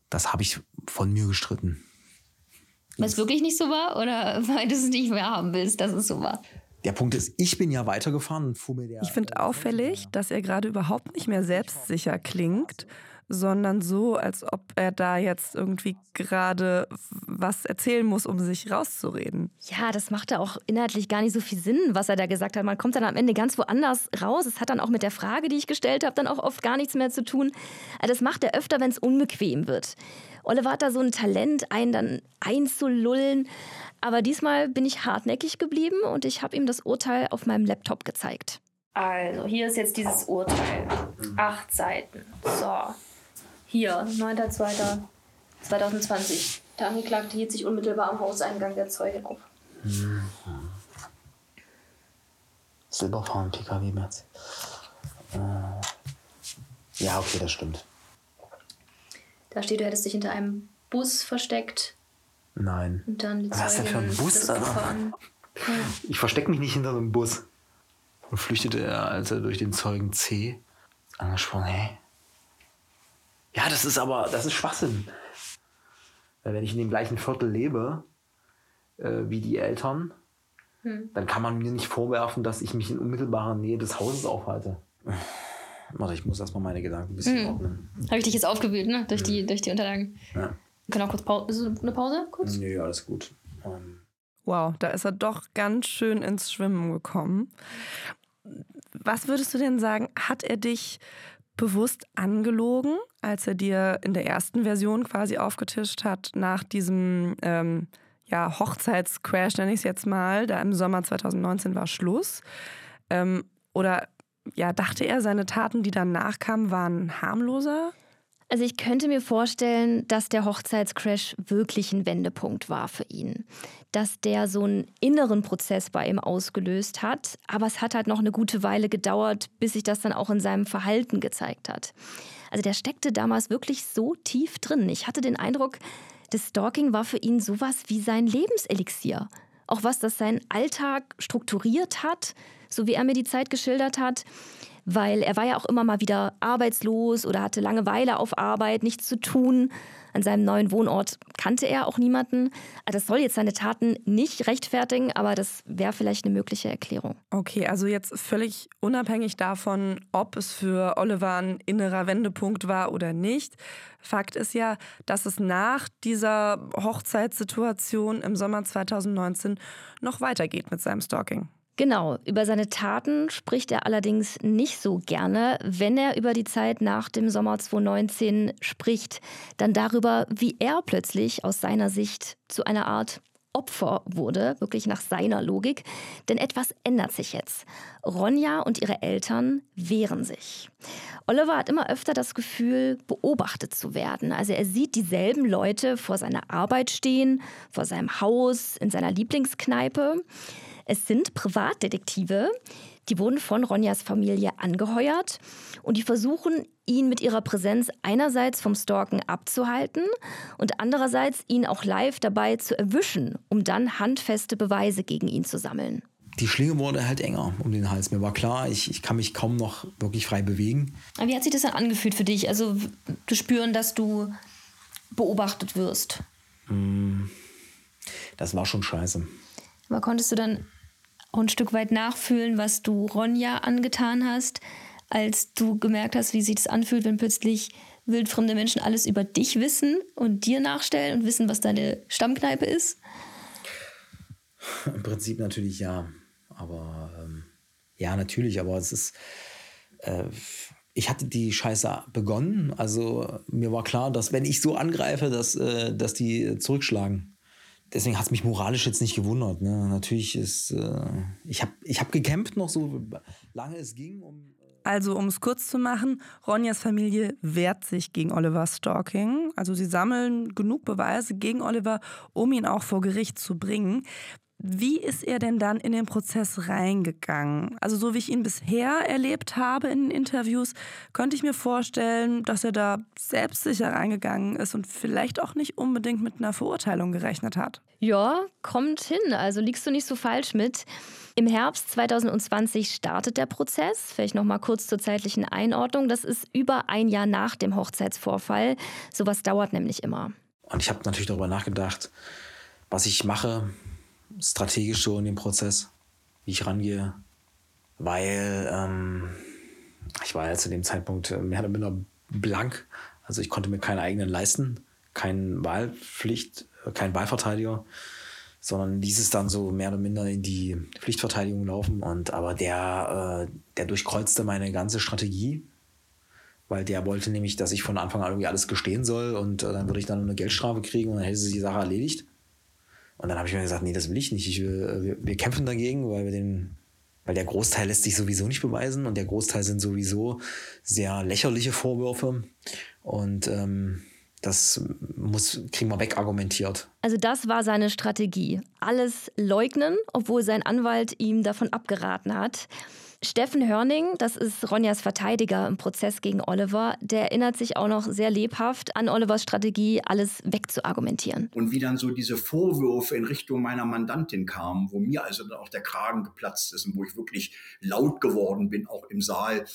Das habe ich von mir gestritten. Was wirklich nicht so war oder weil du es nicht mehr haben willst, dass es so war? Der Punkt ist, ich bin ja weitergefahren und fuhr mir der. Ich finde auffällig, dass er gerade überhaupt nicht mehr selbstsicher klingt sondern so, als ob er da jetzt irgendwie gerade was erzählen muss, um sich rauszureden. Ja, das macht ja auch inhaltlich gar nicht so viel Sinn, was er da gesagt hat. Man kommt dann am Ende ganz woanders raus. Es hat dann auch mit der Frage, die ich gestellt habe, dann auch oft gar nichts mehr zu tun. Also das macht er öfter, wenn es unbequem wird. Oliver hat da so ein Talent, einen dann einzulullen. Aber diesmal bin ich hartnäckig geblieben und ich habe ihm das Urteil auf meinem Laptop gezeigt. Also, hier ist jetzt dieses Urteil. Acht Seiten. So. Hier, 9.2.2020. Der Angeklagte hielt sich unmittelbar am Hauseingang der Zeugin auf. Mhm. Silberfahren PKW März. Äh, ja, okay, das stimmt. Da steht, du hättest dich hinter einem Bus versteckt. Nein. Und dann die Was ist denn für ein Bus? Ich verstecke mich nicht hinter einem Bus. Und flüchtete er, als er durch den Zeugen C angesprochen, hey, ja, das ist aber, das ist Schwachsinn. Wenn ich in dem gleichen Viertel lebe äh, wie die Eltern, hm. dann kann man mir nicht vorwerfen, dass ich mich in unmittelbarer Nähe des Hauses aufhalte. Warte, ich muss erstmal meine Gedanken ein bisschen hm. ordnen. Habe ich dich jetzt aufgewühlt, ne? Durch, hm. die, durch die Unterlagen. Ja. Wir können auch kurz Pause. Ist eine Pause? Kurz? Nee, alles gut. Um. Ähm. Wow, da ist er doch ganz schön ins Schwimmen gekommen. Was würdest du denn sagen, hat er dich bewusst angelogen, als er dir in der ersten Version quasi aufgetischt hat, nach diesem ähm, ja, Hochzeitscrash, nenne ich es jetzt mal, da im Sommer 2019 war Schluss. Ähm, oder ja, dachte er, seine Taten, die danach kamen, waren harmloser? Also ich könnte mir vorstellen, dass der Hochzeitscrash wirklich ein Wendepunkt war für ihn. Dass der so einen inneren Prozess bei ihm ausgelöst hat. Aber es hat halt noch eine gute Weile gedauert, bis sich das dann auch in seinem Verhalten gezeigt hat. Also der steckte damals wirklich so tief drin. Ich hatte den Eindruck, das Stalking war für ihn sowas wie sein Lebenselixier. Auch was das seinen Alltag strukturiert hat, so wie er mir die Zeit geschildert hat weil er war ja auch immer mal wieder arbeitslos oder hatte Langeweile auf Arbeit, nichts zu tun. An seinem neuen Wohnort kannte er auch niemanden. Also das soll jetzt seine Taten nicht rechtfertigen, aber das wäre vielleicht eine mögliche Erklärung. Okay, also jetzt völlig unabhängig davon, ob es für Oliver ein innerer Wendepunkt war oder nicht. Fakt ist ja, dass es nach dieser Hochzeitssituation im Sommer 2019 noch weitergeht mit seinem Stalking. Genau, über seine Taten spricht er allerdings nicht so gerne. Wenn er über die Zeit nach dem Sommer 2019 spricht, dann darüber, wie er plötzlich aus seiner Sicht zu einer Art Opfer wurde, wirklich nach seiner Logik. Denn etwas ändert sich jetzt. Ronja und ihre Eltern wehren sich. Oliver hat immer öfter das Gefühl, beobachtet zu werden. Also er sieht dieselben Leute vor seiner Arbeit stehen, vor seinem Haus, in seiner Lieblingskneipe. Es sind Privatdetektive, die wurden von Ronjas Familie angeheuert und die versuchen, ihn mit ihrer Präsenz einerseits vom Stalken abzuhalten und andererseits ihn auch live dabei zu erwischen, um dann handfeste Beweise gegen ihn zu sammeln. Die Schlinge wurde halt enger um den Hals. Mir war klar, ich, ich kann mich kaum noch wirklich frei bewegen. Aber wie hat sich das dann angefühlt für dich? Also zu spüren, dass du beobachtet wirst? Hm, das war schon scheiße. Aber konntest du dann auch ein Stück weit nachfühlen, was du Ronja angetan hast, als du gemerkt hast, wie sich das anfühlt, wenn plötzlich wildfremde Menschen alles über dich wissen und dir nachstellen und wissen, was deine Stammkneipe ist? Im Prinzip natürlich ja. Aber ähm, ja, natürlich, aber es ist. Äh, ich hatte die Scheiße begonnen. Also mir war klar, dass wenn ich so angreife, dass, äh, dass die zurückschlagen deswegen hat es mich moralisch jetzt nicht gewundert. Ne? Natürlich ist, äh, ich habe ich hab gekämpft noch so lange es ging. Um, äh also um es kurz zu machen, Ronjas Familie wehrt sich gegen Olivers Stalking. Also sie sammeln genug Beweise gegen Oliver, um ihn auch vor Gericht zu bringen. Wie ist er denn dann in den Prozess reingegangen? Also so wie ich ihn bisher erlebt habe in Interviews, könnte ich mir vorstellen, dass er da selbstsicher reingegangen ist und vielleicht auch nicht unbedingt mit einer Verurteilung gerechnet hat. Ja, kommt hin. Also liegst du nicht so falsch mit. Im Herbst 2020 startet der Prozess. Vielleicht noch mal kurz zur zeitlichen Einordnung. Das ist über ein Jahr nach dem Hochzeitsvorfall. Sowas dauert nämlich immer. Und ich habe natürlich darüber nachgedacht, was ich mache, strategisch so in dem Prozess, wie ich rangehe, weil ähm, ich war ja zu dem Zeitpunkt äh, mehr oder minder blank. Also ich konnte mir keinen eigenen leisten, keine Wahlpflicht, äh, kein Wahlverteidiger, sondern ließ es dann so mehr oder minder in die Pflichtverteidigung laufen. Und aber der, äh, der durchkreuzte meine ganze Strategie, weil der wollte nämlich, dass ich von Anfang an irgendwie alles gestehen soll und äh, dann würde ich dann eine Geldstrafe kriegen und dann hätte sie die Sache erledigt. Und dann habe ich mir gesagt, nee, das will ich nicht. Ich will, äh, wir, wir, kämpfen dagegen, weil wir den, weil der Großteil lässt sich sowieso nicht beweisen und der Großteil sind sowieso sehr lächerliche Vorwürfe. Und ähm, das muss, kriegen wir wegargumentiert. Also das war seine Strategie. Alles leugnen, obwohl sein Anwalt ihm davon abgeraten hat. Steffen Hörning, das ist Ronjas Verteidiger im Prozess gegen Oliver, der erinnert sich auch noch sehr lebhaft an Olivers Strategie, alles wegzuargumentieren. Und wie dann so diese Vorwürfe in Richtung meiner Mandantin kamen, wo mir also dann auch der Kragen geplatzt ist und wo ich wirklich laut geworden bin, auch im Saal,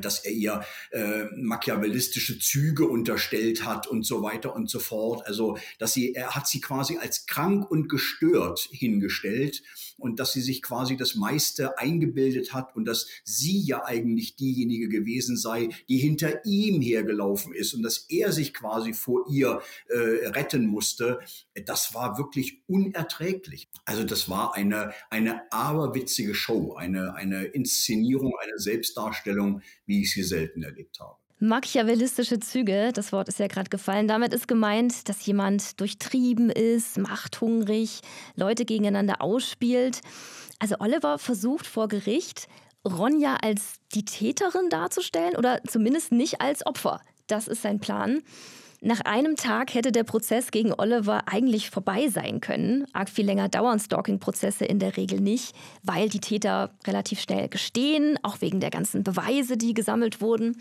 dass er ihr äh, machiavellistische Züge unterstellt hat und so weiter und so fort. Also, dass sie, er hat sie quasi als krank und gestört hingestellt und dass sie sich quasi das meiste eingebildet hat und dass sie ja eigentlich diejenige gewesen sei, die hinter ihm hergelaufen ist und dass er sich quasi vor ihr äh, retten musste. Das war wirklich unerträglich. Also, das war eine, eine aberwitzige Show, eine, eine Inszenierung, eine Selbstdarstellung, wie ich sie selten erlebt habe. Machiavellistische Züge, das Wort ist ja gerade gefallen. Damit ist gemeint, dass jemand durchtrieben ist, machthungrig, Leute gegeneinander ausspielt. Also Oliver versucht vor Gericht, Ronja als die Täterin darzustellen oder zumindest nicht als Opfer. Das ist sein Plan. Nach einem Tag hätte der Prozess gegen Oliver eigentlich vorbei sein können. Arg viel länger dauern Stalking-Prozesse in der Regel nicht, weil die Täter relativ schnell gestehen, auch wegen der ganzen Beweise, die gesammelt wurden.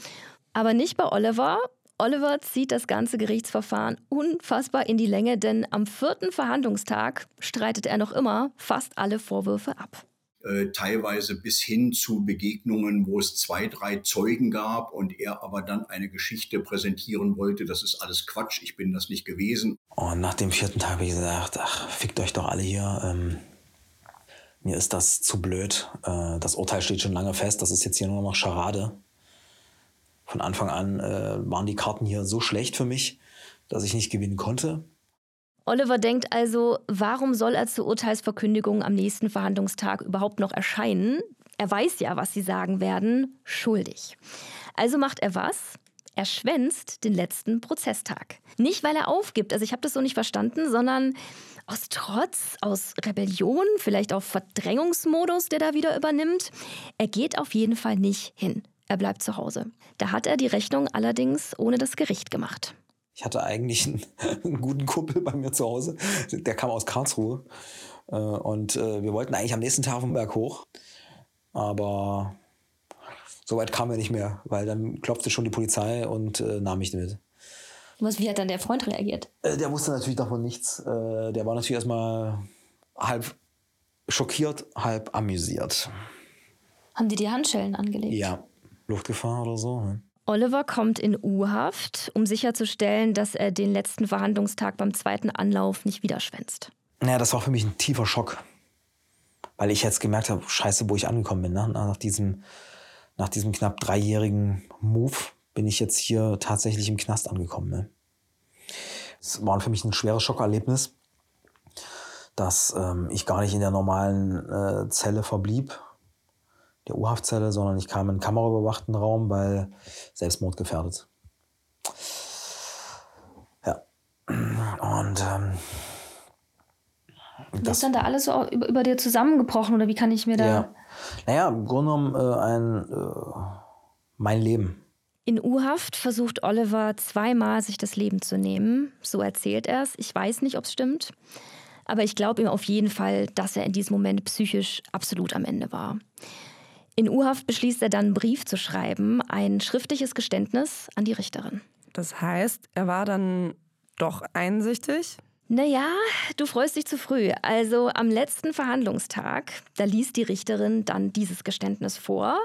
Aber nicht bei Oliver. Oliver zieht das ganze Gerichtsverfahren unfassbar in die Länge, denn am vierten Verhandlungstag streitet er noch immer fast alle Vorwürfe ab. Äh, teilweise bis hin zu Begegnungen, wo es zwei, drei Zeugen gab und er aber dann eine Geschichte präsentieren wollte. Das ist alles Quatsch, ich bin das nicht gewesen. Und nach dem vierten Tag habe ich gesagt, ach, fickt euch doch alle hier. Ähm, mir ist das zu blöd. Äh, das Urteil steht schon lange fest, das ist jetzt hier nur noch Scharade. Von Anfang an äh, waren die Karten hier so schlecht für mich, dass ich nicht gewinnen konnte. Oliver denkt also, warum soll er zur Urteilsverkündigung am nächsten Verhandlungstag überhaupt noch erscheinen? Er weiß ja, was sie sagen werden, schuldig. Also macht er was? Er schwänzt den letzten Prozesstag. Nicht, weil er aufgibt, also ich habe das so nicht verstanden, sondern Aus Trotz, aus Rebellion, vielleicht auch Verdrängungsmodus, der da wieder übernimmt. Er geht auf jeden Fall nicht hin. Er bleibt zu Hause. Da hat er die Rechnung allerdings ohne das Gericht gemacht. Ich hatte eigentlich einen, einen guten Kumpel bei mir zu Hause. Der kam aus Karlsruhe. Äh, und äh, wir wollten eigentlich am nächsten Tag vom Berg hoch. Aber so weit kamen wir nicht mehr, weil dann klopfte schon die Polizei und äh, nahm mich mit. Was, wie hat dann der Freund reagiert? Der wusste natürlich davon nichts. Der war natürlich erstmal halb schockiert, halb amüsiert. Haben die die Handschellen angelegt? Ja, Luftgefahr oder so. Ne? Oliver kommt in U-Haft, um sicherzustellen, dass er den letzten Verhandlungstag beim zweiten Anlauf nicht wieder. Naja, das war für mich ein tiefer Schock. Weil ich jetzt gemerkt habe, scheiße, wo ich angekommen bin. Ne? Nach, diesem, nach diesem knapp dreijährigen Move bin ich jetzt hier tatsächlich im Knast angekommen. Ne? Es war für mich ein schweres Schockerlebnis, dass ähm, ich gar nicht in der normalen äh, Zelle verblieb, der U-Haftzelle, sondern ich kam in einen kameraüberwachten Raum, weil Selbstmord gefährdet. Ja. Und ähm, das ist dann da alles so über, über, dir zusammengebrochen oder wie kann ich mir da. Ja. Naja, im Grunde genommen äh, ein, äh, mein Leben. In U-Haft versucht Oliver zweimal, sich das Leben zu nehmen. So erzählt er es. Ich weiß nicht, ob es stimmt. Aber ich glaube ihm auf jeden Fall, dass er in diesem Moment psychisch absolut am Ende war. In U-Haft beschließt er dann, einen Brief zu schreiben, ein schriftliches Geständnis an die Richterin. Das heißt, er war dann doch einsichtig? Naja, du freust dich zu früh. Also am letzten Verhandlungstag, da liest die Richterin dann dieses Geständnis vor.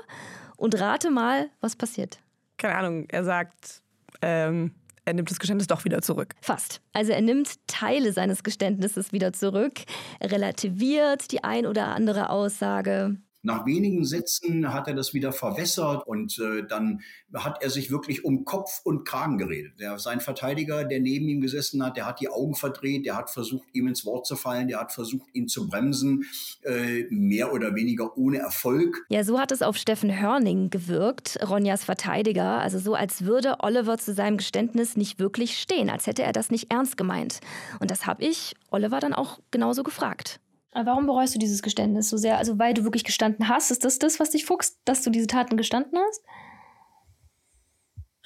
Und rate mal, was passiert. Keine Ahnung, er sagt, ähm, er nimmt das Geständnis doch wieder zurück. Fast. Also er nimmt Teile seines Geständnisses wieder zurück, relativiert die ein oder andere Aussage. Nach wenigen Sätzen hat er das wieder verwässert und äh, dann hat er sich wirklich um Kopf und Kragen geredet. Der, sein Verteidiger, der neben ihm gesessen hat, der hat die Augen verdreht, der hat versucht, ihm ins Wort zu fallen, der hat versucht, ihn zu bremsen, äh, mehr oder weniger ohne Erfolg. Ja, so hat es auf Steffen Hörning gewirkt, Ronjas Verteidiger. Also so, als würde Oliver zu seinem Geständnis nicht wirklich stehen, als hätte er das nicht ernst gemeint. Und das habe ich Oliver dann auch genauso gefragt. Warum bereust du dieses Geständnis so sehr? Also weil du wirklich gestanden hast? Ist das das, was dich fuchst, dass du diese Taten gestanden hast?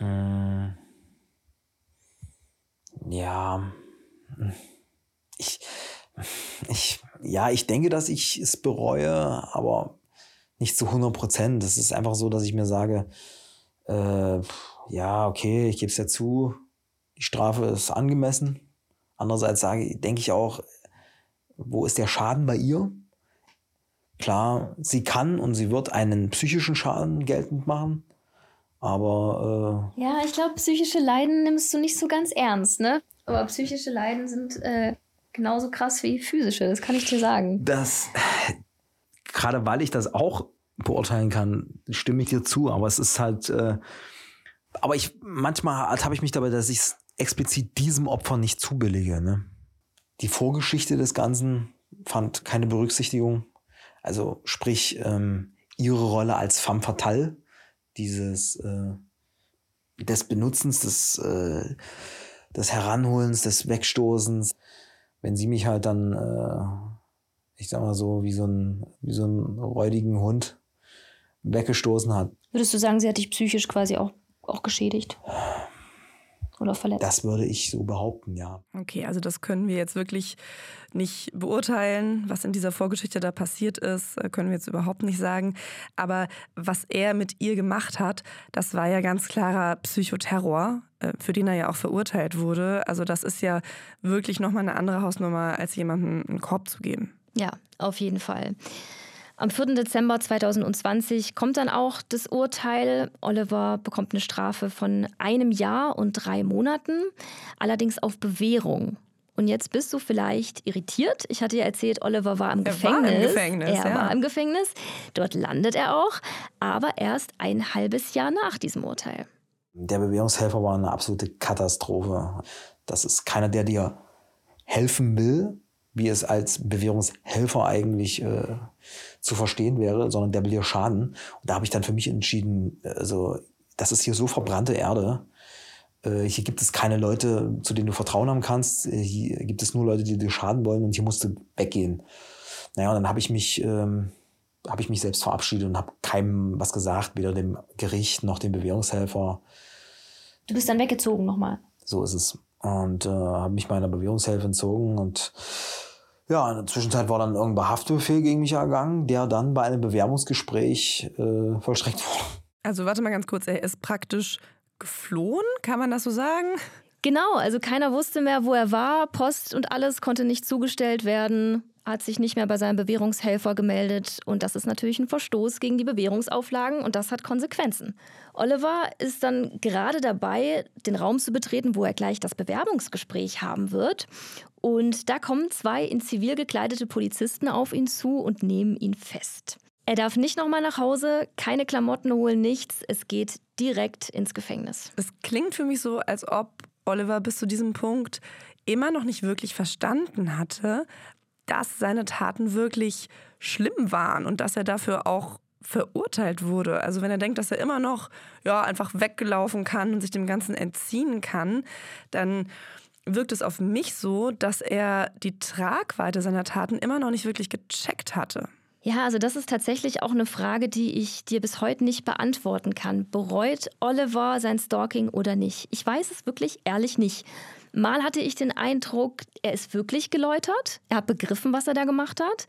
Äh, ja. Ich, ich, ja, ich denke, dass ich es bereue, aber nicht zu 100 Prozent. Es ist einfach so, dass ich mir sage, äh, ja, okay, ich gebe es ja zu, die Strafe ist angemessen. Andererseits sage, denke ich auch, wo ist der Schaden bei ihr? Klar, sie kann und sie wird einen psychischen Schaden geltend machen, aber. Äh ja, ich glaube, psychische Leiden nimmst du nicht so ganz ernst, ne? Aber psychische Leiden sind äh, genauso krass wie physische, das kann ich dir sagen. Das, gerade weil ich das auch beurteilen kann, stimme ich dir zu, aber es ist halt. Äh, aber ich manchmal habe ich mich dabei, dass ich es explizit diesem Opfer nicht zubillige. Ne? Die Vorgeschichte des Ganzen fand keine Berücksichtigung. Also sprich, ähm, ihre Rolle als femme fatale, dieses äh, des Benutzens, des, äh, des Heranholens, des Wegstoßens. Wenn sie mich halt dann, äh, ich sag mal so, wie so ein, wie so ein räudigen Hund weggestoßen hat. Würdest du sagen, sie hat dich psychisch quasi auch, auch geschädigt? Oder verletzt. Das würde ich so behaupten, ja. Okay, also das können wir jetzt wirklich nicht beurteilen, was in dieser Vorgeschichte da passiert ist, äh, können wir jetzt überhaupt nicht sagen. Aber was er mit ihr gemacht hat, das war ja ganz klarer Psychoterror, äh, für den er ja auch verurteilt wurde. Also das ist ja wirklich nochmal eine andere Hausnummer, als jemandem einen Korb zu geben. Ja, auf jeden Fall. Am 4. Dezember 2020 kommt dann auch das Urteil. Oliver bekommt eine Strafe von einem Jahr und drei Monaten, allerdings auf Bewährung. Und jetzt bist du vielleicht irritiert. Ich hatte ja erzählt, Oliver war im er Gefängnis. War im Gefängnis er ja. war im Gefängnis. Dort landet er auch, aber erst ein halbes Jahr nach diesem Urteil. Der Bewährungshelfer war eine absolute Katastrophe. Das ist keiner, der dir helfen will, wie es als Bewährungshelfer eigentlich äh, zu verstehen wäre, sondern der will dir schaden. Und da habe ich dann für mich entschieden, also das ist hier so verbrannte Erde. äh, hier gibt es keine Leute, zu denen du Vertrauen haben kannst. Äh, hier gibt es nur Leute, die dir schaden wollen und hier musst du weggehen. Naja, und dann habe ich mich, ähm, habe ich mich selbst verabschiedet und habe keinem was gesagt, weder dem Gericht noch dem Bewährungshelfer. Du bist dann weggezogen nochmal. So ist es. Und äh, habe mich meiner Bewährungshilfe entzogen und ja, in der Zwischenzeit war dann irgendein Haftbefehl gegen mich ergangen, der dann bei einem Bewerbungsgespräch äh, vollstreckt wurde. Also warte mal ganz kurz, er ist praktisch geflohen, kann man das so sagen? Genau, also keiner wusste mehr, wo er war. Post und alles konnte nicht zugestellt werden, hat sich nicht mehr bei seinem Bewährungshelfer gemeldet. Und das ist natürlich ein Verstoß gegen die Bewährungsauflagen und das hat Konsequenzen. Oliver ist dann gerade dabei, den Raum zu betreten, wo er gleich das Bewerbungsgespräch haben wird. Und da kommen zwei in Zivil gekleidete Polizisten auf ihn zu und nehmen ihn fest. Er darf nicht nochmal nach Hause, keine Klamotten holen, nichts. Es geht direkt ins Gefängnis. Es klingt für mich so, als ob Oliver bis zu diesem Punkt immer noch nicht wirklich verstanden hatte, dass seine Taten wirklich schlimm waren und dass er dafür auch verurteilt wurde. Also wenn er denkt, dass er immer noch ja einfach weggelaufen kann und sich dem Ganzen entziehen kann, dann wirkt es auf mich so, dass er die Tragweite seiner Taten immer noch nicht wirklich gecheckt hatte. Ja, also das ist tatsächlich auch eine Frage, die ich dir bis heute nicht beantworten kann. Bereut Oliver sein Stalking oder nicht? Ich weiß es wirklich ehrlich nicht. Mal hatte ich den Eindruck, er ist wirklich geläutert, er hat begriffen, was er da gemacht hat.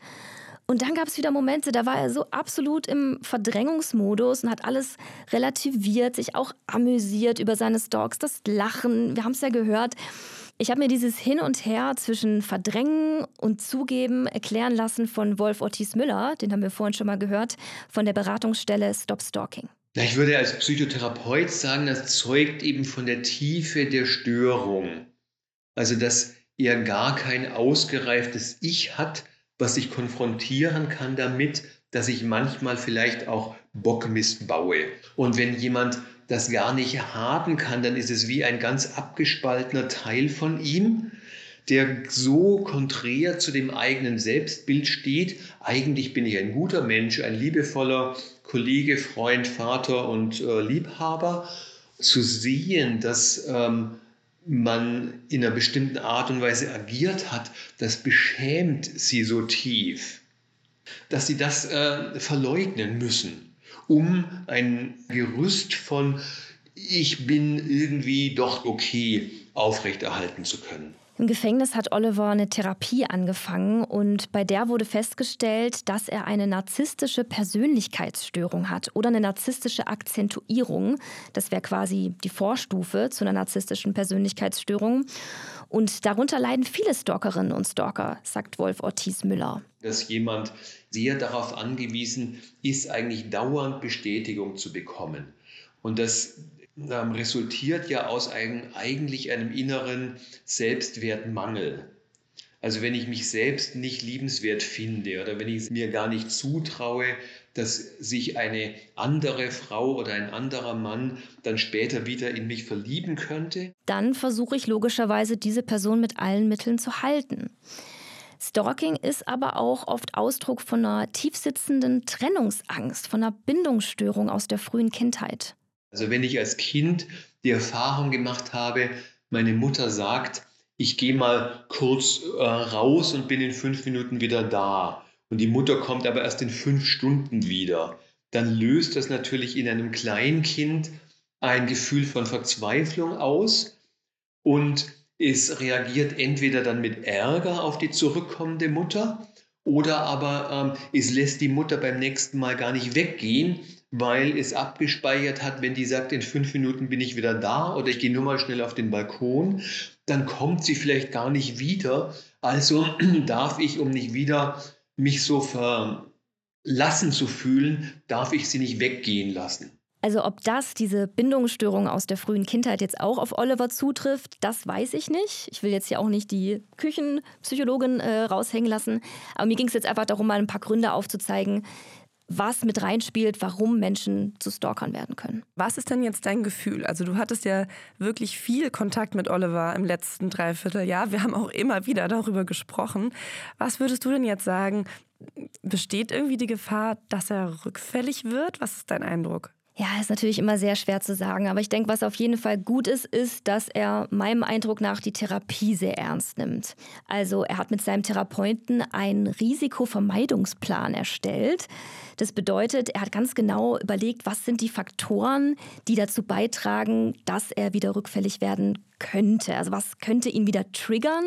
Und dann gab es wieder Momente, da war er so absolut im Verdrängungsmodus und hat alles relativiert, sich auch amüsiert über seine Stalks, das Lachen, wir haben es ja gehört. Ich habe mir dieses Hin und Her zwischen Verdrängen und Zugeben erklären lassen von Wolf Ortiz Müller, den haben wir vorhin schon mal gehört, von der Beratungsstelle Stop Stalking. Ja, ich würde als Psychotherapeut sagen, das zeugt eben von der Tiefe der Störung. Also, dass er gar kein ausgereiftes Ich hat, was ich konfrontieren kann damit, dass ich manchmal vielleicht auch Bockmist baue. Und wenn jemand das gar nicht haben kann, dann ist es wie ein ganz abgespaltener Teil von ihm, der so konträr zu dem eigenen Selbstbild steht. Eigentlich bin ich ein guter Mensch, ein liebevoller Kollege, Freund, Vater und äh, Liebhaber. Zu sehen, dass ähm, man in einer bestimmten Art und Weise agiert hat, das beschämt sie so tief, dass sie das äh, verleugnen müssen um ein Gerüst von ich bin irgendwie doch okay aufrechterhalten zu können. Im Gefängnis hat Oliver eine Therapie angefangen und bei der wurde festgestellt, dass er eine narzisstische Persönlichkeitsstörung hat oder eine narzisstische Akzentuierung. Das wäre quasi die Vorstufe zu einer narzisstischen Persönlichkeitsstörung. Und darunter leiden viele Stalkerinnen und Stalker, sagt Wolf Ortiz Müller. Dass jemand sehr darauf angewiesen ist, eigentlich dauernd Bestätigung zu bekommen. Und das ähm, resultiert ja aus einem, eigentlich einem inneren Selbstwertmangel. Also wenn ich mich selbst nicht liebenswert finde oder wenn ich es mir gar nicht zutraue, dass sich eine andere Frau oder ein anderer Mann dann später wieder in mich verlieben könnte. Dann versuche ich logischerweise, diese Person mit allen Mitteln zu halten. Stalking ist aber auch oft Ausdruck von einer tiefsitzenden Trennungsangst, von einer Bindungsstörung aus der frühen Kindheit. Also wenn ich als Kind die Erfahrung gemacht habe, meine Mutter sagt, ich gehe mal kurz äh, raus und bin in fünf Minuten wieder da. Und die Mutter kommt aber erst in fünf Stunden wieder. Dann löst das natürlich in einem Kleinkind ein Gefühl von Verzweiflung aus und es reagiert entweder dann mit Ärger auf die zurückkommende Mutter oder aber ähm, es lässt die Mutter beim nächsten Mal gar nicht weggehen, weil es abgespeichert hat, wenn die sagt, in fünf Minuten bin ich wieder da oder ich gehe nur mal schnell auf den Balkon, dann kommt sie vielleicht gar nicht wieder. Also darf ich, um nicht wieder mich so verlassen zu fühlen, darf ich sie nicht weggehen lassen. Also ob das, diese Bindungsstörung aus der frühen Kindheit jetzt auch auf Oliver zutrifft, das weiß ich nicht. Ich will jetzt hier auch nicht die Küchenpsychologin äh, raushängen lassen. Aber mir ging es jetzt einfach darum, mal ein paar Gründe aufzuzeigen, was mit reinspielt, warum Menschen zu Stalkern werden können. Was ist denn jetzt dein Gefühl? Also du hattest ja wirklich viel Kontakt mit Oliver im letzten Dreivierteljahr. Wir haben auch immer wieder darüber gesprochen. Was würdest du denn jetzt sagen? Besteht irgendwie die Gefahr, dass er rückfällig wird? Was ist dein Eindruck? Ja, ist natürlich immer sehr schwer zu sagen. Aber ich denke, was auf jeden Fall gut ist, ist, dass er meinem Eindruck nach die Therapie sehr ernst nimmt. Also er hat mit seinem Therapeuten einen Risikovermeidungsplan erstellt. Das bedeutet, er hat ganz genau überlegt, was sind die Faktoren, die dazu beitragen, dass er wieder rückfällig werden könnte. Also was könnte ihn wieder triggern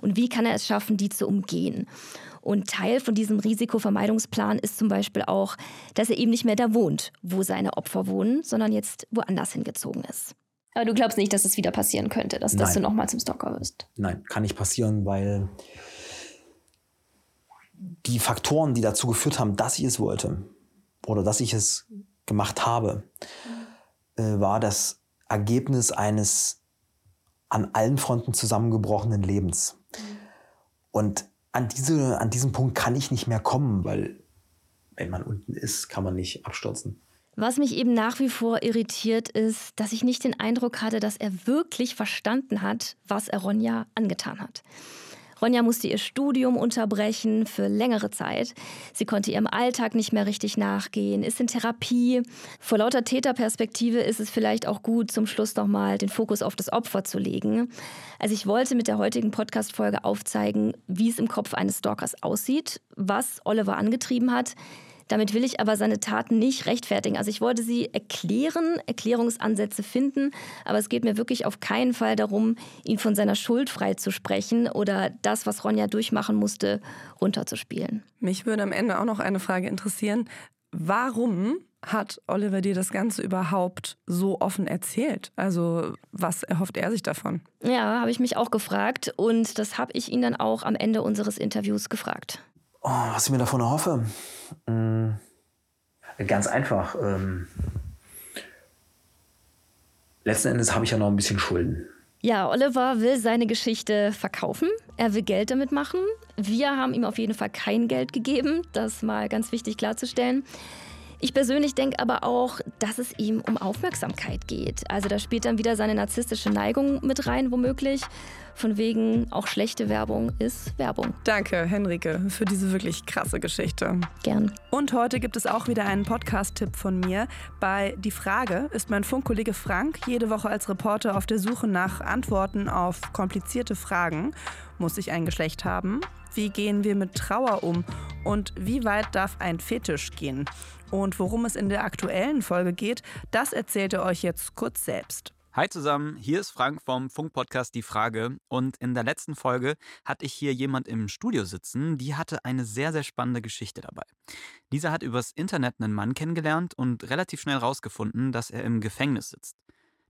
und wie kann er es schaffen, die zu umgehen. Und Teil von diesem Risikovermeidungsplan ist zum Beispiel auch, dass er eben nicht mehr da wohnt, wo seine Opfer wohnen, sondern jetzt woanders hingezogen ist. Aber du glaubst nicht, dass es wieder passieren könnte, dass, dass du nochmal zum Stalker wirst? Nein, kann nicht passieren, weil die Faktoren, die dazu geführt haben, dass ich es wollte oder dass ich es gemacht habe, äh, war das Ergebnis eines an allen Fronten zusammengebrochenen Lebens. Und an, diese, an diesem Punkt kann ich nicht mehr kommen, weil wenn man unten ist, kann man nicht abstürzen. Was mich eben nach wie vor irritiert, ist, dass ich nicht den Eindruck hatte, dass er wirklich verstanden hat, was er Ronja angetan hat. Ronja musste ihr Studium unterbrechen für längere Zeit. Sie konnte ihrem Alltag nicht mehr richtig nachgehen, ist in Therapie. Vor lauter Täterperspektive ist es vielleicht auch gut, zum Schluss nochmal den Fokus auf das Opfer zu legen. Also ich wollte mit der heutigen Podcast-Folge aufzeigen, wie es im Kopf eines Stalkers aussieht, was Oliver angetrieben hat, damit will ich aber seine Taten nicht rechtfertigen. Also ich wollte sie erklären, Erklärungsansätze finden, aber es geht mir wirklich auf keinen Fall darum, ihn von seiner Schuld frei zu sprechen oder das, was Ronja durchmachen musste, runterzuspielen. Mich würde am Ende auch noch eine Frage interessieren. Warum hat Oliver dir das Ganze überhaupt so offen erzählt? Also was erhofft er sich davon? Ja, habe ich mich auch gefragt und das habe ich ihn dann auch am Ende unseres Interviews gefragt. Oh, was ich mir davon erhoffe? Mhm. Ganz einfach. Ähm, letzten Endes habe ich ja noch ein bisschen Schulden. Ja, Oliver will seine Geschichte verkaufen. Er will Geld damit machen. Wir haben ihm auf jeden Fall kein Geld gegeben. Das mal ganz wichtig klarzustellen. Ich persönlich denke aber auch, dass es ihm um Aufmerksamkeit geht. Also da spielt dann wieder seine narzisstische Neigung mit rein, womöglich. Von wegen, auch schlechte Werbung ist Werbung. Danke, Henrike, für diese wirklich krasse Geschichte. Gern. Und heute gibt es auch wieder einen Podcast-Tipp von mir. Bei Die Frage ist mein Funkkollege Frank jede Woche als Reporter auf der Suche nach Antworten auf komplizierte Fragen. Muss ich ein Geschlecht haben? Wie gehen wir mit Trauer um? Und wie weit darf ein Fetisch gehen? Und worum es in der aktuellen Folge geht, das erzählt er euch jetzt kurz selbst. Hi zusammen, hier ist Frank vom Funkpodcast Die Frage. Und in der letzten Folge hatte ich hier jemand im Studio sitzen, die hatte eine sehr, sehr spannende Geschichte dabei. Dieser hat übers Internet einen Mann kennengelernt und relativ schnell rausgefunden, dass er im Gefängnis sitzt.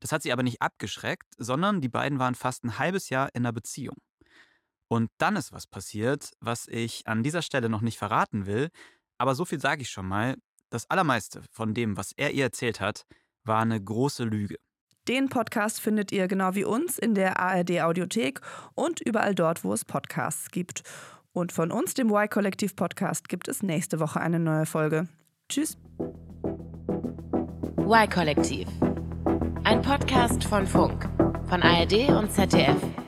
Das hat sie aber nicht abgeschreckt, sondern die beiden waren fast ein halbes Jahr in einer Beziehung. Und dann ist was passiert, was ich an dieser Stelle noch nicht verraten will, aber so viel sage ich schon mal, das Allermeiste von dem, was er ihr erzählt hat, war eine große Lüge. Den Podcast findet ihr genau wie uns in der ARD Audiothek und überall dort, wo es Podcasts gibt. Und von uns, dem Y-Kollektiv Podcast, gibt es nächste Woche eine neue Folge. Tschüss. Y-Kollektiv. Ein Podcast von Funk, von ARD und ZDF.